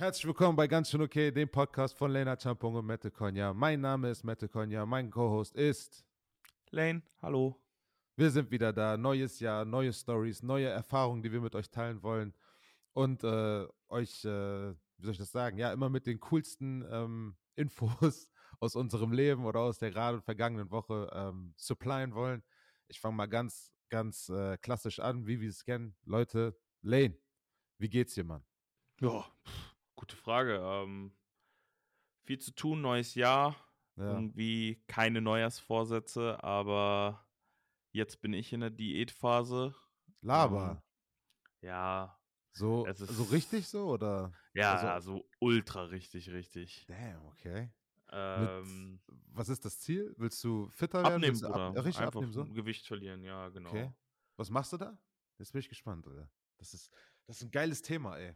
Herzlich willkommen bei Ganz schön okay, dem Podcast von Lena Champong und Mette Konya. Mein Name ist Mette Konya, mein Co-Host ist Lane. Hallo. Wir sind wieder da, neues Jahr, neue Stories, neue Erfahrungen, die wir mit euch teilen wollen und äh, euch, äh, wie soll ich das sagen, ja, immer mit den coolsten ähm, Infos aus unserem Leben oder aus der gerade vergangenen Woche ähm, supplyen wollen. Ich fange mal ganz, ganz äh, klassisch an, wie wir es kennen. Leute, Lane, wie geht's dir, Mann? Ja, Gute Frage. Ähm, viel zu tun, neues Jahr. Ja. Irgendwie keine Neujahrsvorsätze, aber jetzt bin ich in der Diätphase. Laber. Ähm, ja. So, so richtig so oder? Ja, also, ultra richtig, richtig. Damn, okay. Ähm, Mit, was ist das Ziel? Willst du fitter werden? Abnehmen, ab, richtig Einfach abnehmen, so? Gewicht verlieren, ja, genau. Okay. Was machst du da? Jetzt bin ich gespannt, oder? Das ist, das ist ein geiles Thema, ey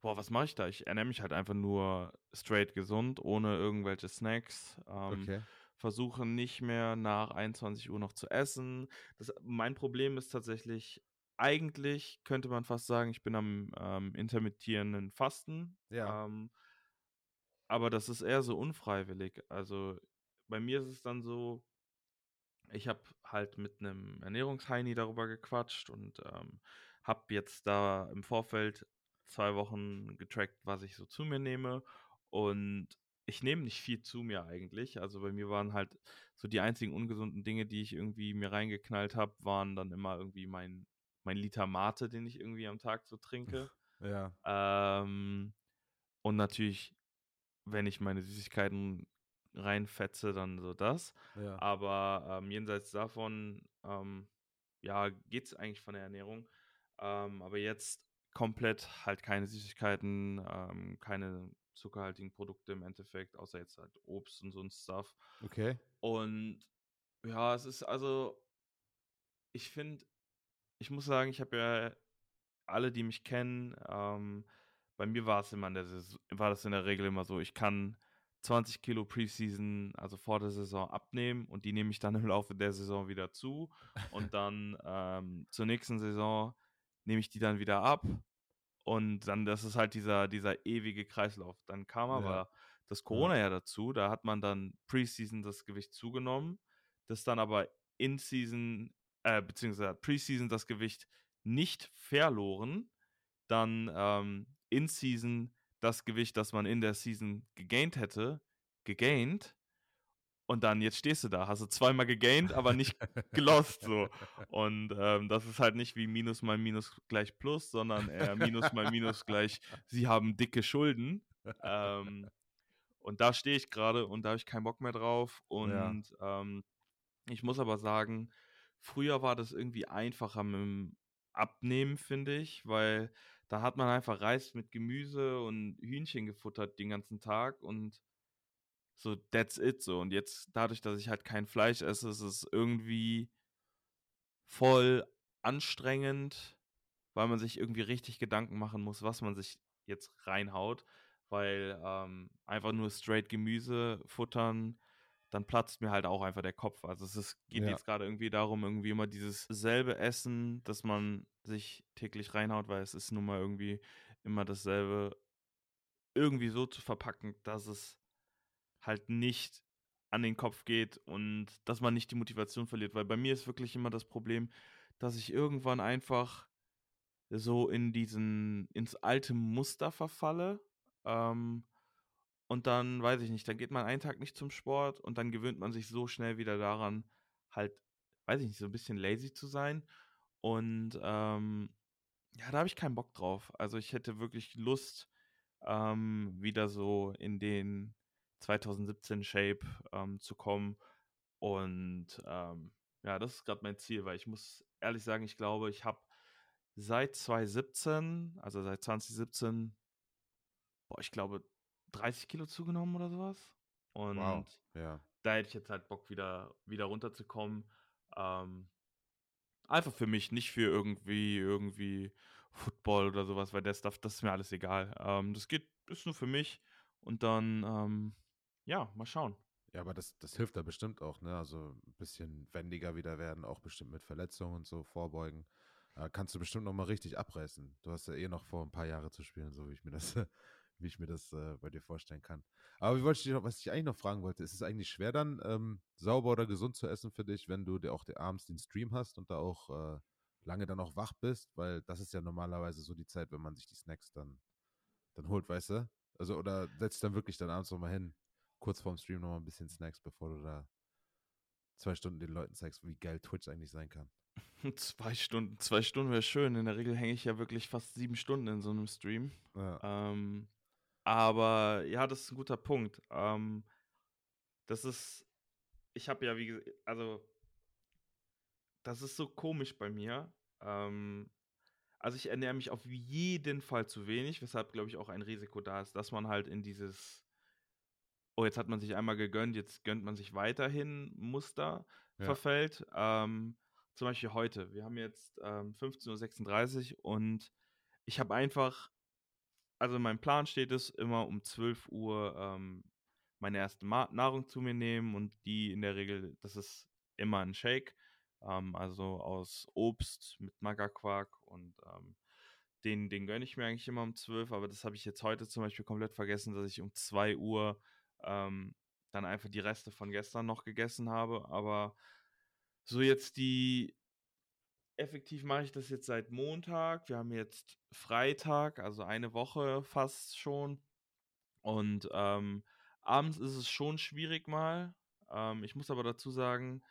boah, was mache ich da? Ich ernähre mich halt einfach nur straight gesund, ohne irgendwelche Snacks. Ähm, okay. Versuche nicht mehr nach 21 Uhr noch zu essen. Das, mein Problem ist tatsächlich, eigentlich könnte man fast sagen, ich bin am ähm, intermittierenden Fasten. Ja. Ähm, aber das ist eher so unfreiwillig. Also bei mir ist es dann so, ich habe halt mit einem Ernährungsheini darüber gequatscht und ähm, habe jetzt da im Vorfeld zwei Wochen getrackt, was ich so zu mir nehme. Und ich nehme nicht viel zu mir eigentlich. Also bei mir waren halt so die einzigen ungesunden Dinge, die ich irgendwie mir reingeknallt habe, waren dann immer irgendwie mein, mein Liter Mate, den ich irgendwie am Tag so trinke. Ja. Ähm, und natürlich, wenn ich meine Süßigkeiten reinfetze, dann so das. Ja. Aber ähm, jenseits davon, ähm, ja, geht es eigentlich von der Ernährung. Ähm, aber jetzt komplett halt keine Süßigkeiten, ähm, keine zuckerhaltigen Produkte im Endeffekt, außer jetzt halt Obst und so ein Stuff. Okay. Und ja, es ist also, ich finde, ich muss sagen, ich habe ja alle, die mich kennen, ähm, bei mir war es immer in der Saison, war das in der Regel immer so, ich kann 20 Kilo Preseason, also vor der Saison, abnehmen und die nehme ich dann im Laufe der Saison wieder zu. Und dann ähm, zur nächsten Saison nehme ich die dann wieder ab und dann, das ist halt dieser, dieser ewige Kreislauf. Dann kam aber ja. das Corona ja. ja dazu, da hat man dann Preseason das Gewicht zugenommen, das dann aber in Season, äh, beziehungsweise Preseason das Gewicht nicht verloren, dann ähm, in Season das Gewicht, das man in der Season gegaint hätte, gegaint und dann, jetzt stehst du da, hast du zweimal gegained, aber nicht gelost so. Und ähm, das ist halt nicht wie Minus mal Minus gleich Plus, sondern eher Minus mal Minus gleich, sie haben dicke Schulden. Ähm, und da stehe ich gerade und da habe ich keinen Bock mehr drauf. Und ja. ähm, ich muss aber sagen, früher war das irgendwie einfacher mit dem Abnehmen, finde ich, weil da hat man einfach Reis mit Gemüse und Hühnchen gefuttert den ganzen Tag und so, that's it so. Und jetzt, dadurch, dass ich halt kein Fleisch esse, ist es irgendwie voll anstrengend, weil man sich irgendwie richtig Gedanken machen muss, was man sich jetzt reinhaut. Weil ähm, einfach nur straight Gemüse futtern, dann platzt mir halt auch einfach der Kopf. Also es ist, geht ja. jetzt gerade irgendwie darum, irgendwie immer dieses selbe Essen, das man sich täglich reinhaut, weil es ist nun mal irgendwie immer dasselbe, irgendwie so zu verpacken, dass es halt nicht an den Kopf geht und dass man nicht die Motivation verliert. Weil bei mir ist wirklich immer das Problem, dass ich irgendwann einfach so in diesen, ins alte Muster verfalle. Ähm, und dann, weiß ich nicht, dann geht man einen Tag nicht zum Sport und dann gewöhnt man sich so schnell wieder daran, halt, weiß ich nicht, so ein bisschen lazy zu sein. Und ähm, ja, da habe ich keinen Bock drauf. Also ich hätte wirklich Lust, ähm, wieder so in den 2017 Shape ähm, zu kommen. Und ähm, ja, das ist gerade mein Ziel, weil ich muss ehrlich sagen, ich glaube, ich habe seit 2017, also seit 2017, boah, ich glaube, 30 Kilo zugenommen oder sowas. Und wow. ja. da hätte ich jetzt halt Bock, wieder, wieder runterzukommen. Ähm, einfach für mich, nicht für irgendwie, irgendwie Football oder sowas, weil der Stuff, das ist mir alles egal. Ähm, das geht, ist nur für mich. Und dann, ähm, ja, mal schauen. Ja, aber das, das hilft da bestimmt auch, ne? Also ein bisschen wendiger wieder werden, auch bestimmt mit Verletzungen und so vorbeugen. Äh, kannst du bestimmt noch mal richtig abreißen. Du hast ja eh noch vor, ein paar Jahre zu spielen, so wie ich mir das wie ich mir das äh, bei dir vorstellen kann. Aber ich noch, was ich eigentlich noch fragen wollte, ist es eigentlich schwer dann, ähm, sauber oder gesund zu essen für dich, wenn du dir auch abends den Stream hast und da auch äh, lange dann auch wach bist? Weil das ist ja normalerweise so die Zeit, wenn man sich die Snacks dann, dann holt, weißt du? Also, oder setzt dann wirklich dann abends nochmal hin, kurz vorm Stream nochmal ein bisschen Snacks, bevor du da zwei Stunden den Leuten zeigst, wie geil Twitch eigentlich sein kann. Zwei Stunden, zwei Stunden wäre schön. In der Regel hänge ich ja wirklich fast sieben Stunden in so einem Stream. Ja. Ähm, aber ja, das ist ein guter Punkt. Ähm, das ist, ich habe ja, wie gesagt, also, das ist so komisch bei mir. Ähm, also ich ernähre mich auf jeden Fall zu wenig, weshalb, glaube ich, auch ein Risiko da ist, dass man halt in dieses, oh, jetzt hat man sich einmal gegönnt, jetzt gönnt man sich weiterhin Muster Ja. verfällt. Ähm, zum Beispiel heute. Wir haben jetzt ähm, 15.36 Uhr und ich habe einfach, also in meinem Plan steht es, immer um 12 Uhr ähm, meine erste Ma Nahrung zu mir nehmen und die in der Regel, das ist immer ein Shake, ähm, also aus Obst mit Magerquark und ähm, den, den gönne ich mir eigentlich immer um 12, aber das habe ich jetzt heute zum Beispiel komplett vergessen, dass ich um 2 Uhr ähm, dann einfach die Reste von gestern noch gegessen habe. Aber so jetzt die, effektiv mache ich das jetzt seit Montag. Wir haben jetzt Freitag, also eine Woche fast schon. Und ähm, abends ist es schon schwierig mal. Ähm, ich muss aber dazu sagen,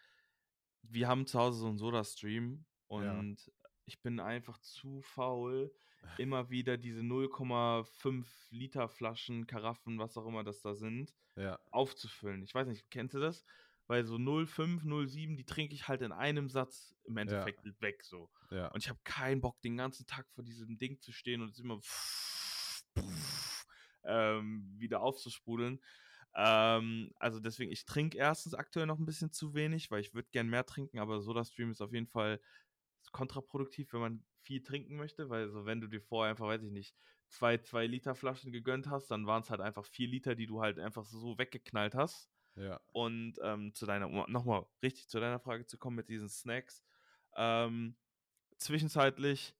wir haben zu Hause so einen Soda-Stream und ich bin einfach zu faul, immer wieder diese 0,5 Liter Flaschen, Karaffen, was auch immer das da sind, Ja, aufzufüllen. Ich weiß nicht, kennst du das? Weil so 0,5, 0,7, die trinke ich halt in einem Satz im Endeffekt weg so. ja. Und ich habe keinen Bock, den ganzen Tag vor diesem Ding zu stehen und es immer ähm, wieder aufzusprudeln. Ähm, also deswegen, ich trinke erstens aktuell noch ein bisschen zu wenig, weil ich würde gern mehr trinken, aber Soda-Stream ist auf jeden Fall kontraproduktiv, wenn man viel trinken möchte, weil so wenn du dir vorher einfach, weiß ich nicht, zwei, zwei Liter Flaschen gegönnt hast, dann waren es halt einfach vier Liter, die du halt einfach so weggeknallt hast. Ja, Und ähm, zu deiner, um nochmal richtig zu deiner Frage zu kommen mit diesen Snacks. Ähm, zwischenzeitlich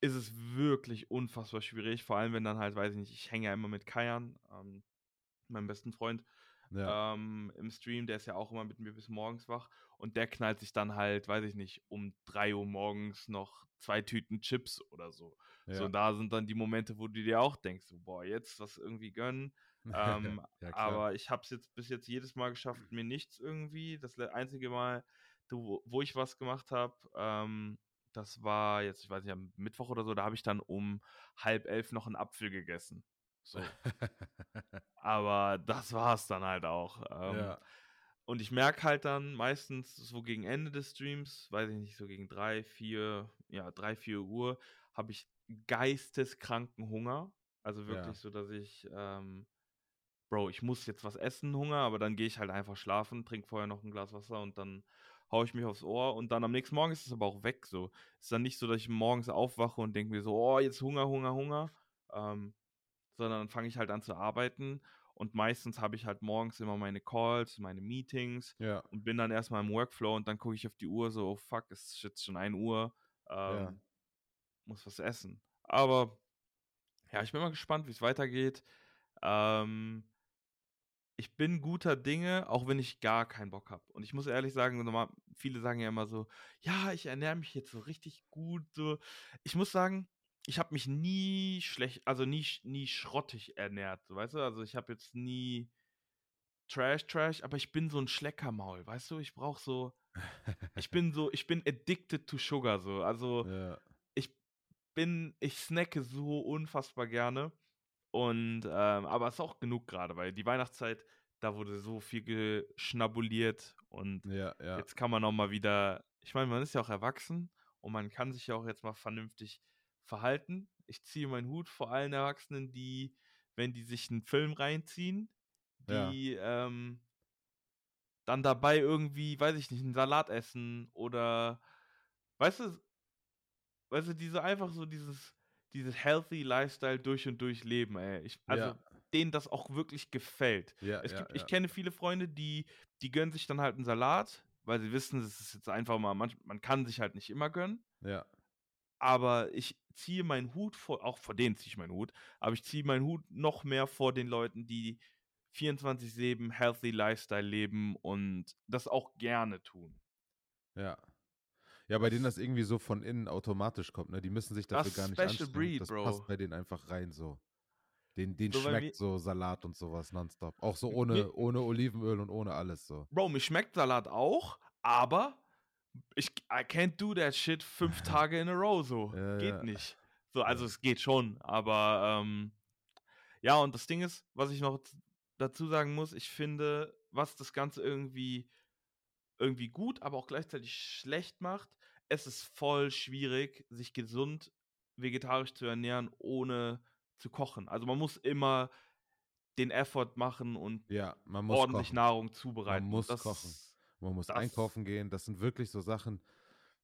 ist es wirklich unfassbar schwierig, vor allem wenn dann halt, weiß ich nicht, ich hänge ja immer mit Kajan, ähm, meinem besten Freund, ja, ähm, im Stream, der ist ja auch immer mit mir bis morgens wach und der knallt sich dann halt, weiß ich nicht, um 3 Uhr morgens noch zwei Tüten Chips oder so. So, ja. da sind dann die Momente, wo du dir auch denkst, so, boah, jetzt was irgendwie gönnen. Ähm, ja, aber ich habe es jetzt bis jetzt jedes Mal geschafft, mir nichts irgendwie. Das einzige Mal, wo ich was gemacht habe, ähm, das war jetzt, ich weiß nicht, am Mittwoch oder so, da habe ich dann um halb elf noch einen Apfel gegessen. So. Aber das war es dann halt auch. Ähm, ja, Und ich merke halt dann meistens so gegen Ende des Streams, weiß ich nicht, so gegen drei, vier, ja, drei, vier Uhr, habe ich geisteskranken Hunger. Also wirklich Ja. so, dass ich, ähm, Bro, ich muss jetzt was essen, Hunger, aber dann gehe ich halt einfach schlafen, trinke vorher noch ein Glas Wasser und dann haue ich mich aufs Ohr und dann am nächsten Morgen ist es aber auch weg. So ist dann nicht so, dass ich morgens aufwache und denke mir so, oh, jetzt Hunger, Hunger, Hunger, ähm, sondern dann fange ich halt an zu arbeiten und meistens habe ich halt morgens immer meine Calls, meine Meetings ja, und bin dann erstmal im Workflow und dann gucke ich auf die Uhr so, oh fuck, es ist jetzt schon 1 Uhr, ähm, Ja. muss was essen. Aber ja, ich bin mal gespannt, wie es weitergeht. Ähm, ich bin guter Dinge, auch wenn ich gar keinen Bock habe. Und ich muss ehrlich sagen, viele sagen ja immer so, ja, ich ernähre mich jetzt so richtig gut. So. Ich muss sagen, ich habe mich nie schlecht, also nie, nie schrottig ernährt, weißt du? Also ich habe jetzt nie Trash, Trash, aber ich bin so ein Schleckermaul, weißt du? Ich brauche so, ich bin so, ich bin addicted to sugar, so. Also ja, ich bin, ich snacke so unfassbar gerne. Und, ähm, aber es ist auch genug gerade, weil die Weihnachtszeit, da wurde so viel geschnabuliert und ja, ja, jetzt kann man auch mal wieder, ich meine, man ist ja auch erwachsen und man kann sich ja auch jetzt mal vernünftig verhalten. Ich ziehe meinen Hut vor allen Erwachsenen, die, wenn die sich einen Film reinziehen, Ja. die ähm, dann dabei irgendwie, weiß ich nicht, einen Salat essen oder, weißt du, weißt du, diese einfach so dieses, dieses healthy Lifestyle durch und durch leben, ey. Ich, also Ja. denen das auch wirklich gefällt. ja, Es ja, gibt, ja. ich kenne viele Freunde, die, die gönnen sich dann halt einen Salat, weil sie wissen, es ist jetzt einfach mal, manch, man kann sich halt nicht immer gönnen. ja, aber ich ziehe meinen Hut vor, auch vor denen ziehe ich meinen Hut, aber ich ziehe meinen Hut noch mehr vor den Leuten, die 24-7 Healthy Lifestyle leben und das auch gerne tun. Ja. Ja, bei denen das irgendwie so von innen automatisch kommt, ne? Die müssen sich dafür Das gar nicht Special anstrengen. Breed, das Bro. passt bei denen einfach rein so. Den, den So, schmeckt so Salat und sowas nonstop. Auch so ohne, ohne Olivenöl und ohne alles so. Bro, mir schmeckt Salat auch, aber ich I can't do that shit fünf Tage in a row so. Ja, geht ja. nicht. So, also es geht schon, aber ähm, ja, und das Ding ist, was ich noch dazu sagen muss, ich finde, was das Ganze irgendwie irgendwie gut, aber auch gleichzeitig schlecht macht, es ist voll schwierig, sich gesund vegetarisch zu ernähren, ohne zu kochen. Also man muss immer den Effort machen und Ja, man ordentlich kochen. Nahrung zubereiten. Und muss das, kochen. Man muss das- einkaufen gehen. Das sind wirklich so Sachen.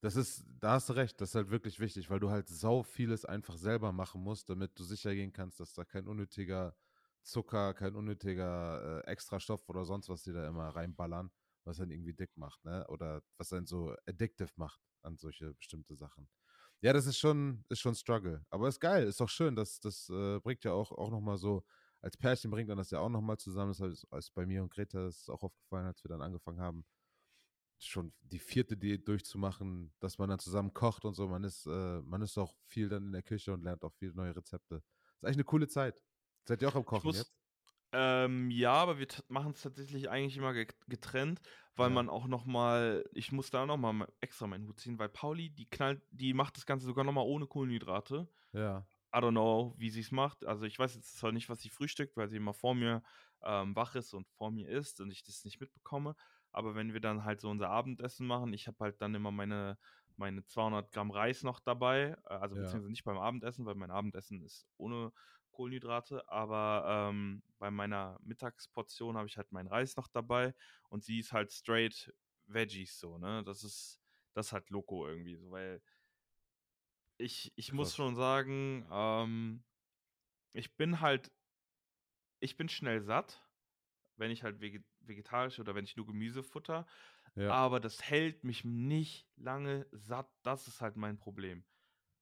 Das ist, da hast du recht, das ist halt wirklich wichtig, weil du halt sau vieles einfach selber machen musst, damit du sicher gehen kannst, dass da kein unnötiger Zucker, kein unnötiger äh, Extrastoff oder sonst was die da immer reinballern, was dann irgendwie dick macht, ne? Oder was dann so addictive macht an solche bestimmte Sachen. Ja, das ist schon, ist schon Struggle. Aber ist geil, ist doch schön. Das, das äh, bringt ja auch, auch nochmal so, als Pärchen bringt dann das ja auch nochmal zusammen. Das ist bei mir und Greta das ist auch aufgefallen, als wir dann angefangen haben, schon die vierte Diät durchzumachen, dass man dann zusammen kocht und so. Man ist, äh, man ist auch viel dann in der Küche und lernt auch viele neue Rezepte. Ist eigentlich eine coole Zeit. Seid ihr auch am Kochen muss- jetzt? Ähm, ja, aber wir machen es tatsächlich eigentlich immer ge- getrennt, weil Ja. man auch noch mal, ich muss da noch mal extra meinen Hut ziehen, weil Pauli, die knallt, die macht das Ganze sogar noch mal ohne Kohlenhydrate. Ja. I don't know, wie sie es macht. Also ich weiß jetzt zwar nicht, was sie frühstückt, weil sie immer vor mir ähm, wach ist und vor mir isst und ich das nicht mitbekomme. Aber wenn wir dann halt so unser Abendessen machen, ich habe halt dann immer meine, meine 200 Gramm Reis noch dabei. äh, Also Ja. beziehungsweise nicht beim Abendessen, weil mein Abendessen ist ohne Kohlenhydrate. Aber ähm, bei meiner Mittagsportion habe ich halt meinen Reis noch dabei und sie ist halt straight Veggies so, ne? Das ist, das ist halt Loco irgendwie so, weil ich, ich muss schon sagen, ähm, ich bin halt, ich bin schnell satt, wenn ich halt vegetarisch oder wenn ich nur Gemüse futter, Ja. aber das hält mich nicht lange satt. Das ist halt mein Problem.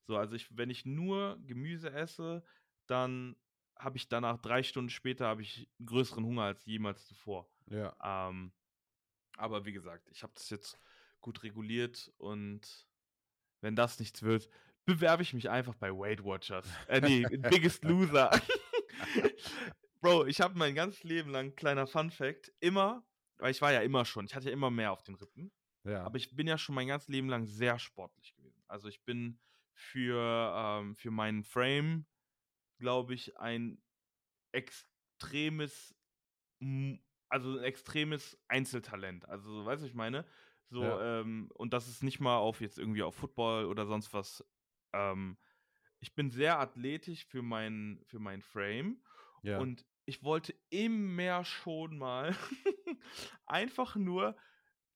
So, also ich, wenn ich nur Gemüse esse, dann habe ich danach drei Stunden später habe ich größeren Hunger als jemals zuvor. ja. Ähm, aber wie gesagt, ich habe das jetzt gut reguliert und wenn das nichts wird, bewerbe ich mich einfach bei Weight Watchers. Äh, nee, Biggest Loser. Bro, ich habe mein ganzes Leben lang, kleiner Fun Fact, immer, weil ich war ja immer schon, ich hatte ja immer mehr auf den Rippen, Ja. aber ich bin ja schon mein ganzes Leben lang sehr sportlich gewesen. Also ich bin für, ähm, für meinen Frame, glaube ich, ein extremes, also ein extremes Einzeltalent. Also, weißt du, was ich meine? So, Ja. ähm, und das ist nicht mal auf jetzt irgendwie auf Football oder sonst was. Ähm, ich bin sehr athletisch für meinen für mein Frame ja. und ich wollte immer schon mal einfach nur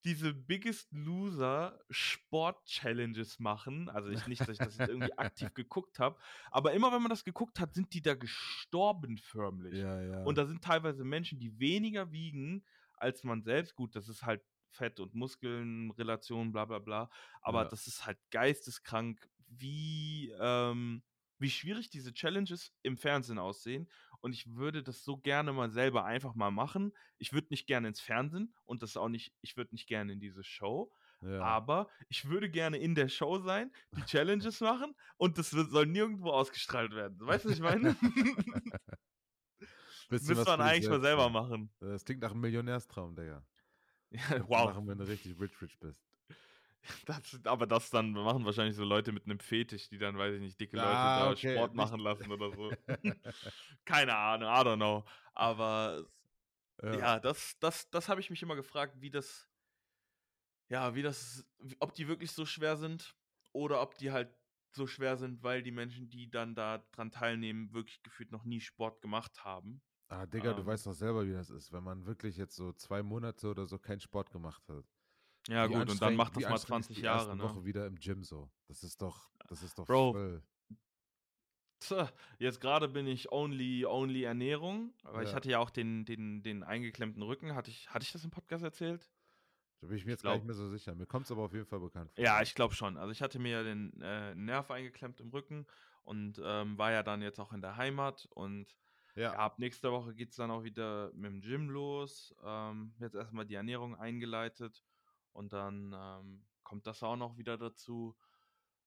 diese Biggest Loser Sport Challenges machen. Also ich nicht, dass ich das jetzt irgendwie aktiv geguckt habe, aber immer wenn man das geguckt hat, sind die da gestorben förmlich. ja, ja. Und da sind teilweise Menschen, die weniger wiegen als man selbst. Gut, das ist halt Fett und Muskeln, Relation, bla bla bla. Aber Ja. das ist halt geisteskrank, wie, ähm, wie schwierig diese Challenges im Fernsehen aussehen. Und ich würde das so gerne mal selber einfach mal machen. Ich würde nicht gerne ins Fernsehen und das auch nicht, ich würde nicht gerne in diese Show. ja. Aber ich würde gerne in der Show sein, die Challenges machen und das soll nirgendwo ausgestrahlt werden. Weißt du, was ich meine? Müsste man eigentlich mal selbst selber tun. machen. Das klingt nach einem Millionärstraum, Digga. Ja, wow. Machen, wenn du richtig rich, rich bist. Das, aber das dann machen wahrscheinlich so Leute mit einem Fetisch, die dann, weiß ich nicht, dicke Leute Ah, da okay, Sport nicht- machen lassen oder so. Keine Ahnung, I don't know. Aber ja, das, das, das habe ich mich immer gefragt, wie das, ja, wie das, ob die wirklich so schwer sind oder ob die halt so schwer sind, weil die Menschen, die dann da dran teilnehmen, wirklich gefühlt noch nie Sport gemacht haben. Ah, Digga, du Ähm. weißt doch selber, wie das ist, wenn man wirklich jetzt so zwei Monate oder so keinen Sport gemacht hat. Ja, Wie gut, und dann macht das mal anstrengend ist 20 die Jahre, ne? Woche wieder im Gym so. Das ist doch, das ist doch Bro, voll. Tja, jetzt gerade bin ich only, only Ernährung, weil ich Ja. hatte ja auch den, den, den eingeklemmten Rücken. Hatte ich, hatte ich das im Podcast erzählt? Da bin ich mir Ich jetzt gar nicht glaub- mehr so sicher. Mir kommt es aber auf jeden Fall bekannt vor. Ja, ich glaube schon. Also ich hatte mir ja den äh, Nerv eingeklemmt im Rücken und ähm, war ja dann jetzt auch in der Heimat und ja, ab nächster Woche geht es dann auch wieder mit dem Gym los. Ähm, jetzt erstmal die Ernährung eingeleitet und dann ähm, kommt das auch noch wieder dazu.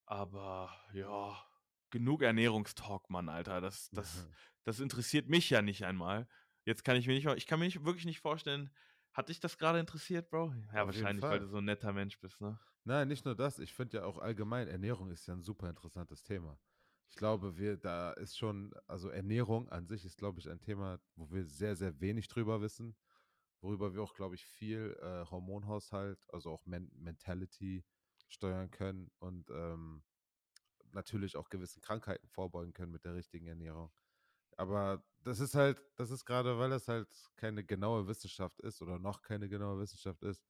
Aber ja, genug Ernährungstalk, Mann, Alter. Das, das, das interessiert mich ja nicht einmal. Jetzt kann ich mir nicht mal, ich kann mir nicht, wirklich nicht vorstellen, hat dich das gerade interessiert, Bro? Ja, Auf wahrscheinlich, weil du so ein netter Mensch bist, ne? Nein, nicht nur das. Ich finde ja auch allgemein, Ernährung ist ja ein super interessantes Thema. Ich glaube, wir, da ist schon, also Ernährung an sich ist, glaube ich, ein Thema, wo wir sehr, sehr wenig drüber wissen, worüber wir auch, glaube ich, viel äh, Hormonhaushalt, also auch Men Mentality steuern können und ähm, natürlich auch gewissen Krankheiten vorbeugen können mit der richtigen Ernährung. Aber das ist halt, das ist gerade, weil das halt keine genaue Wissenschaft ist oder noch keine genaue Wissenschaft ist,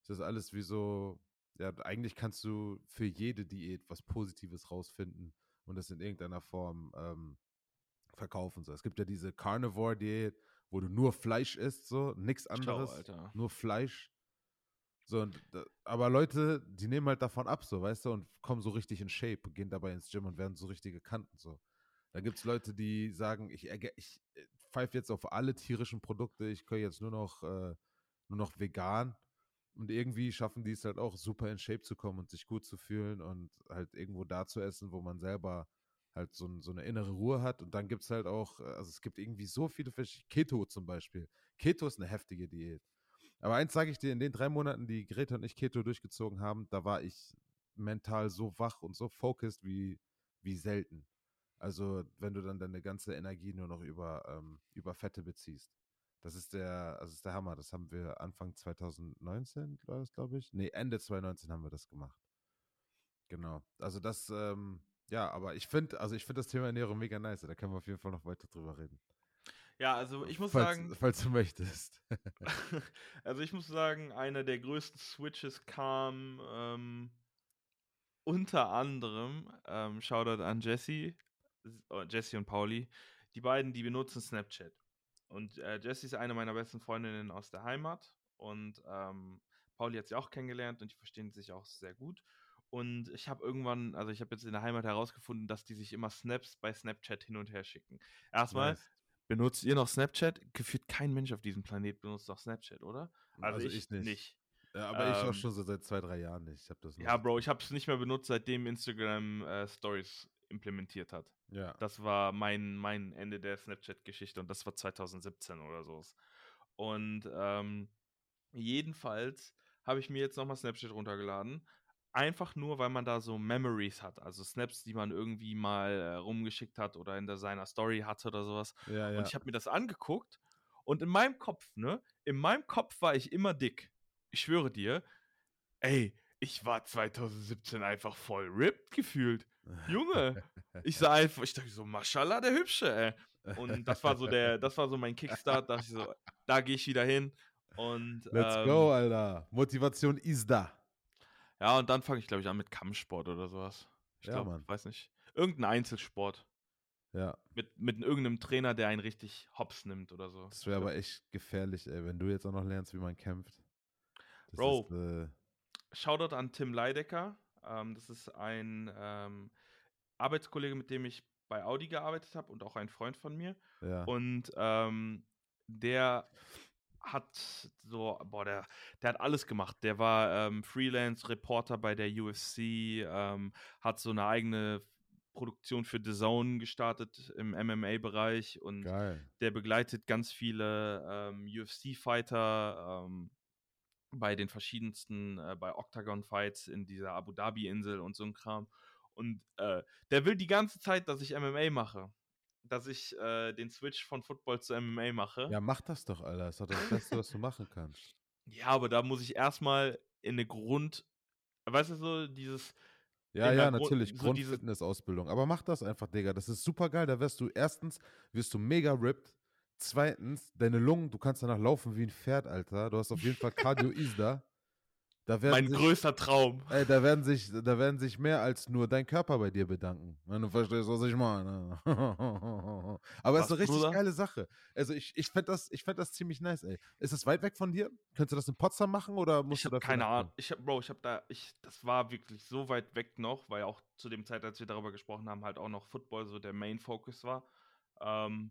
ist das alles wie so, ja, eigentlich kannst du für jede Diät was Positives rausfinden und das in irgendeiner Form ähm, verkaufen. So. Es gibt ja diese Carnivore-Diät, wo du nur Fleisch isst, so, nichts anderes, Alter. nur Fleisch. So, und, aber Leute, die nehmen halt davon ab, so, weißt du, und kommen so richtig in Shape, gehen dabei ins Gym und werden so richtige Kanten, so. Da gibt es Leute, die sagen, ich, ich äh, pfeife jetzt auf alle tierischen Produkte, ich kann jetzt nur noch, äh, nur noch vegan. Und irgendwie schaffen die es halt auch, super in Shape zu kommen und sich gut zu fühlen und halt irgendwo da zu essen, wo man selber halt so, so eine innere Ruhe hat. Und dann gibt es halt auch, äh, also es gibt irgendwie so viele verschiedene, Keto zum Beispiel. Keto ist eine heftige Diät. Aber eins sage ich dir, in den drei Monaten, die Greta und ich Keto durchgezogen haben, da war ich mental so wach und so focused wie, wie selten. Also, wenn du dann deine ganze Energie nur noch über, ähm, über Fette beziehst. Das ist der, das ist der Hammer. Das haben wir Anfang 2019, war das, glaube ich. Nee, Ende 2019 haben wir das gemacht. Genau. Also das, ähm, ja, aber ich finde, also ich finde das Thema Ernährung mega nice. Da können wir auf jeden Fall noch weiter drüber reden. Ja, also ich muss falls, sagen, falls du möchtest. also ich muss sagen, einer der größten Switches kam ähm, unter anderem, ähm, Shoutout an Jesse, äh, Jesse und Pauli, die beiden, die benutzen Snapchat. Und äh, Jessie ist eine meiner besten Freundinnen aus der Heimat und ähm, Pauli hat sie auch kennengelernt und die verstehen sich auch sehr gut. Und ich habe irgendwann, also ich habe jetzt in der Heimat herausgefunden, dass die sich immer Snaps bei Snapchat hin und her schicken. Erstmal, Nice. benutzt ihr noch Snapchat? Gefühlt kein Mensch auf diesem Planet benutzt noch Snapchat, oder? Also, ich, nicht. Ja, aber ich auch Ähm, schon so seit zwei, drei Jahren nicht. Ich habe das Ja, Bro, ich habe es nicht mehr benutzt, seitdem Instagram äh, Stories implementiert hat. Ja. Das war mein, mein Ende der Snapchat-Geschichte und das war 2017 oder so. Und ähm, jedenfalls habe ich mir jetzt nochmal Snapchat runtergeladen. Einfach nur, weil man da so Memories hat. Also Snaps, die man irgendwie mal äh, rumgeschickt hat oder in der, seiner Story hatte oder sowas. Ja, ja. Und ich habe mir das angeguckt und in meinem Kopf, ne? In meinem Kopf war ich immer dick. Ich schwöre dir, ey, ich war 2017 einfach voll ripped gefühlt. Junge, ich sah einfach, ich dachte so, Maschallah, der Hübsche, ey. Und das war so der, das war so mein Kickstart, dachte ich so, da gehe ich wieder hin. Und Let's ähm, go, Alter. Motivation ist da. Ja, und dann fange ich, glaube ich, an mit Kampfsport oder sowas. Ich Ja, glaube, weiß nicht. Irgendein Einzelsport. Ja, Mit, mit irgendeinem Trainer, der einen richtig hops nimmt oder so. das wäre aber echt gefährlich, ey, wenn du jetzt auch noch lernst, wie man kämpft. Das Bro. Ist, äh, Shoutout an Tim Leidecker. Ähm, das ist ein ähm, Arbeitskollege, mit dem ich bei Audi gearbeitet habe und auch ein Freund von mir. ja. Und ähm, der hat so, boah, der, der hat alles gemacht. Der war ähm, Freelance-Reporter bei der UFC, ähm, hat so eine eigene Produktion für The Zone gestartet im MMA-Bereich und Geil. der begleitet ganz viele ähm, UFC-Fighter ähm, bei den verschiedensten, äh, bei Octagon-Fights in dieser Abu Dhabi-Insel und so ein Kram. Und äh, der will die ganze Zeit, dass ich MMA mache. Dass ich äh, den Switch von Football zu MMA mache. Ja, mach das doch, Alter. Das ist doch das Beste, was du machen kannst. Ja, aber da muss ich erstmal in eine Grund, weißt du so, dieses, Ja, ja, Grund- natürlich. so Grundfitness-Ausbildung. Aber mach das einfach, Digga. Das ist super geil. Da wirst du erstens, wirst du mega ripped. Zweitens, deine Lungen, du kannst danach laufen wie ein Pferd, Alter. Du hast auf jeden Fall Cardio is da. Mein sich, größter Traum. ey, da werden sich, da werden sich mehr als nur dein Körper bei dir bedanken. Wenn du verstehst, was ich meine. Aber es ist eine richtig geile Sache. Also ich, ich fände das, ich fänd das ziemlich nice, ey. Ist das weit weg von dir? Könntest du das in Potsdam machen oder musst Ich du keine? Ahnung. Ich hab, Bro, ich habe da, ich, das war wirklich so weit weg noch, weil auch zu dem Zeit, als wir darüber gesprochen haben, halt auch noch Football so der Main Focus war. Ähm,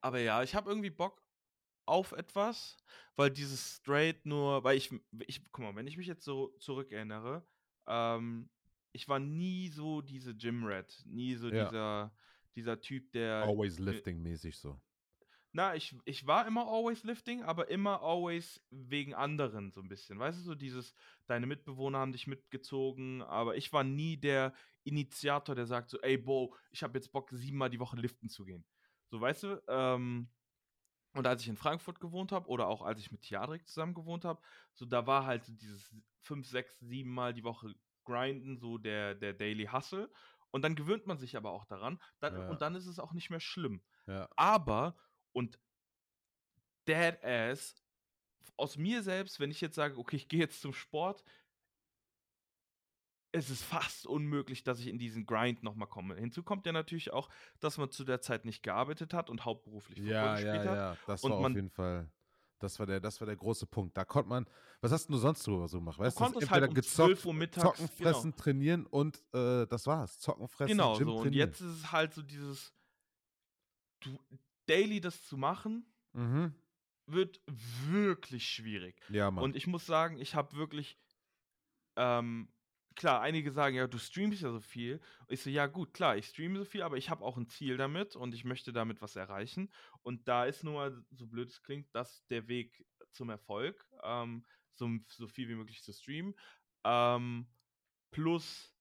aber ja, ich habe irgendwie Bock auf etwas, weil dieses straight nur, weil ich, ich, guck mal, wenn ich mich jetzt so zurückerinnere, ähm, ich war nie so diese Gym Rat, nie so Ja. dieser, dieser Typ, der Always lifting mäßig so. na, ich, ich war immer always lifting, aber immer always wegen anderen so ein bisschen. Weißt du, so dieses, deine Mitbewohner haben dich mitgezogen, aber ich war nie der Initiator, der sagt so, ey, Bo, ich habe jetzt Bock, siebenmal die Woche liften zu gehen. So, weißt du, ähm, und als ich in Frankfurt gewohnt habe oder auch als ich mit Tiadrik zusammen gewohnt habe, so da war halt dieses fünf, sechs, sieben Mal die Woche grinden, so der, der Daily Hustle. Und dann gewöhnt man sich aber auch daran. Dann, Ja. Und dann ist es auch nicht mehr schlimm. Ja. Aber, und dead ass, aus mir selbst, wenn ich jetzt sage, okay, ich gehe jetzt zum Sport, es ist fast unmöglich, dass ich in diesen Grind nochmal komme. Hinzu kommt ja natürlich auch, dass man zu der Zeit nicht gearbeitet hat und hauptberuflich Ja, gespielt ja, hat. ja. Das Und war auf jeden Fall. Das war, der, das war der große Punkt. Da konnte man. Was hast du sonst drüber so gemacht? Weißt konntest hast halt um 12 Uhr mittags, zocken, genau. fressen, trainieren und äh, das war's. Zocken, fressen, Genau, Gym so. Und trainieren. jetzt ist es halt so dieses, du, daily das zu machen, Mhm. wird wirklich schwierig. Ja, Mann. Und ich muss sagen, ich habe wirklich, ähm, klar, einige sagen, ja, du streamst ja so viel. Und ich so, ja gut, klar, ich streame so viel, aber ich habe auch ein Ziel damit und ich möchte damit was erreichen. Und da ist nun mal, so blöd es klingt, das der Weg zum Erfolg, ähm, so, so viel wie möglich zu streamen. Ähm, plus,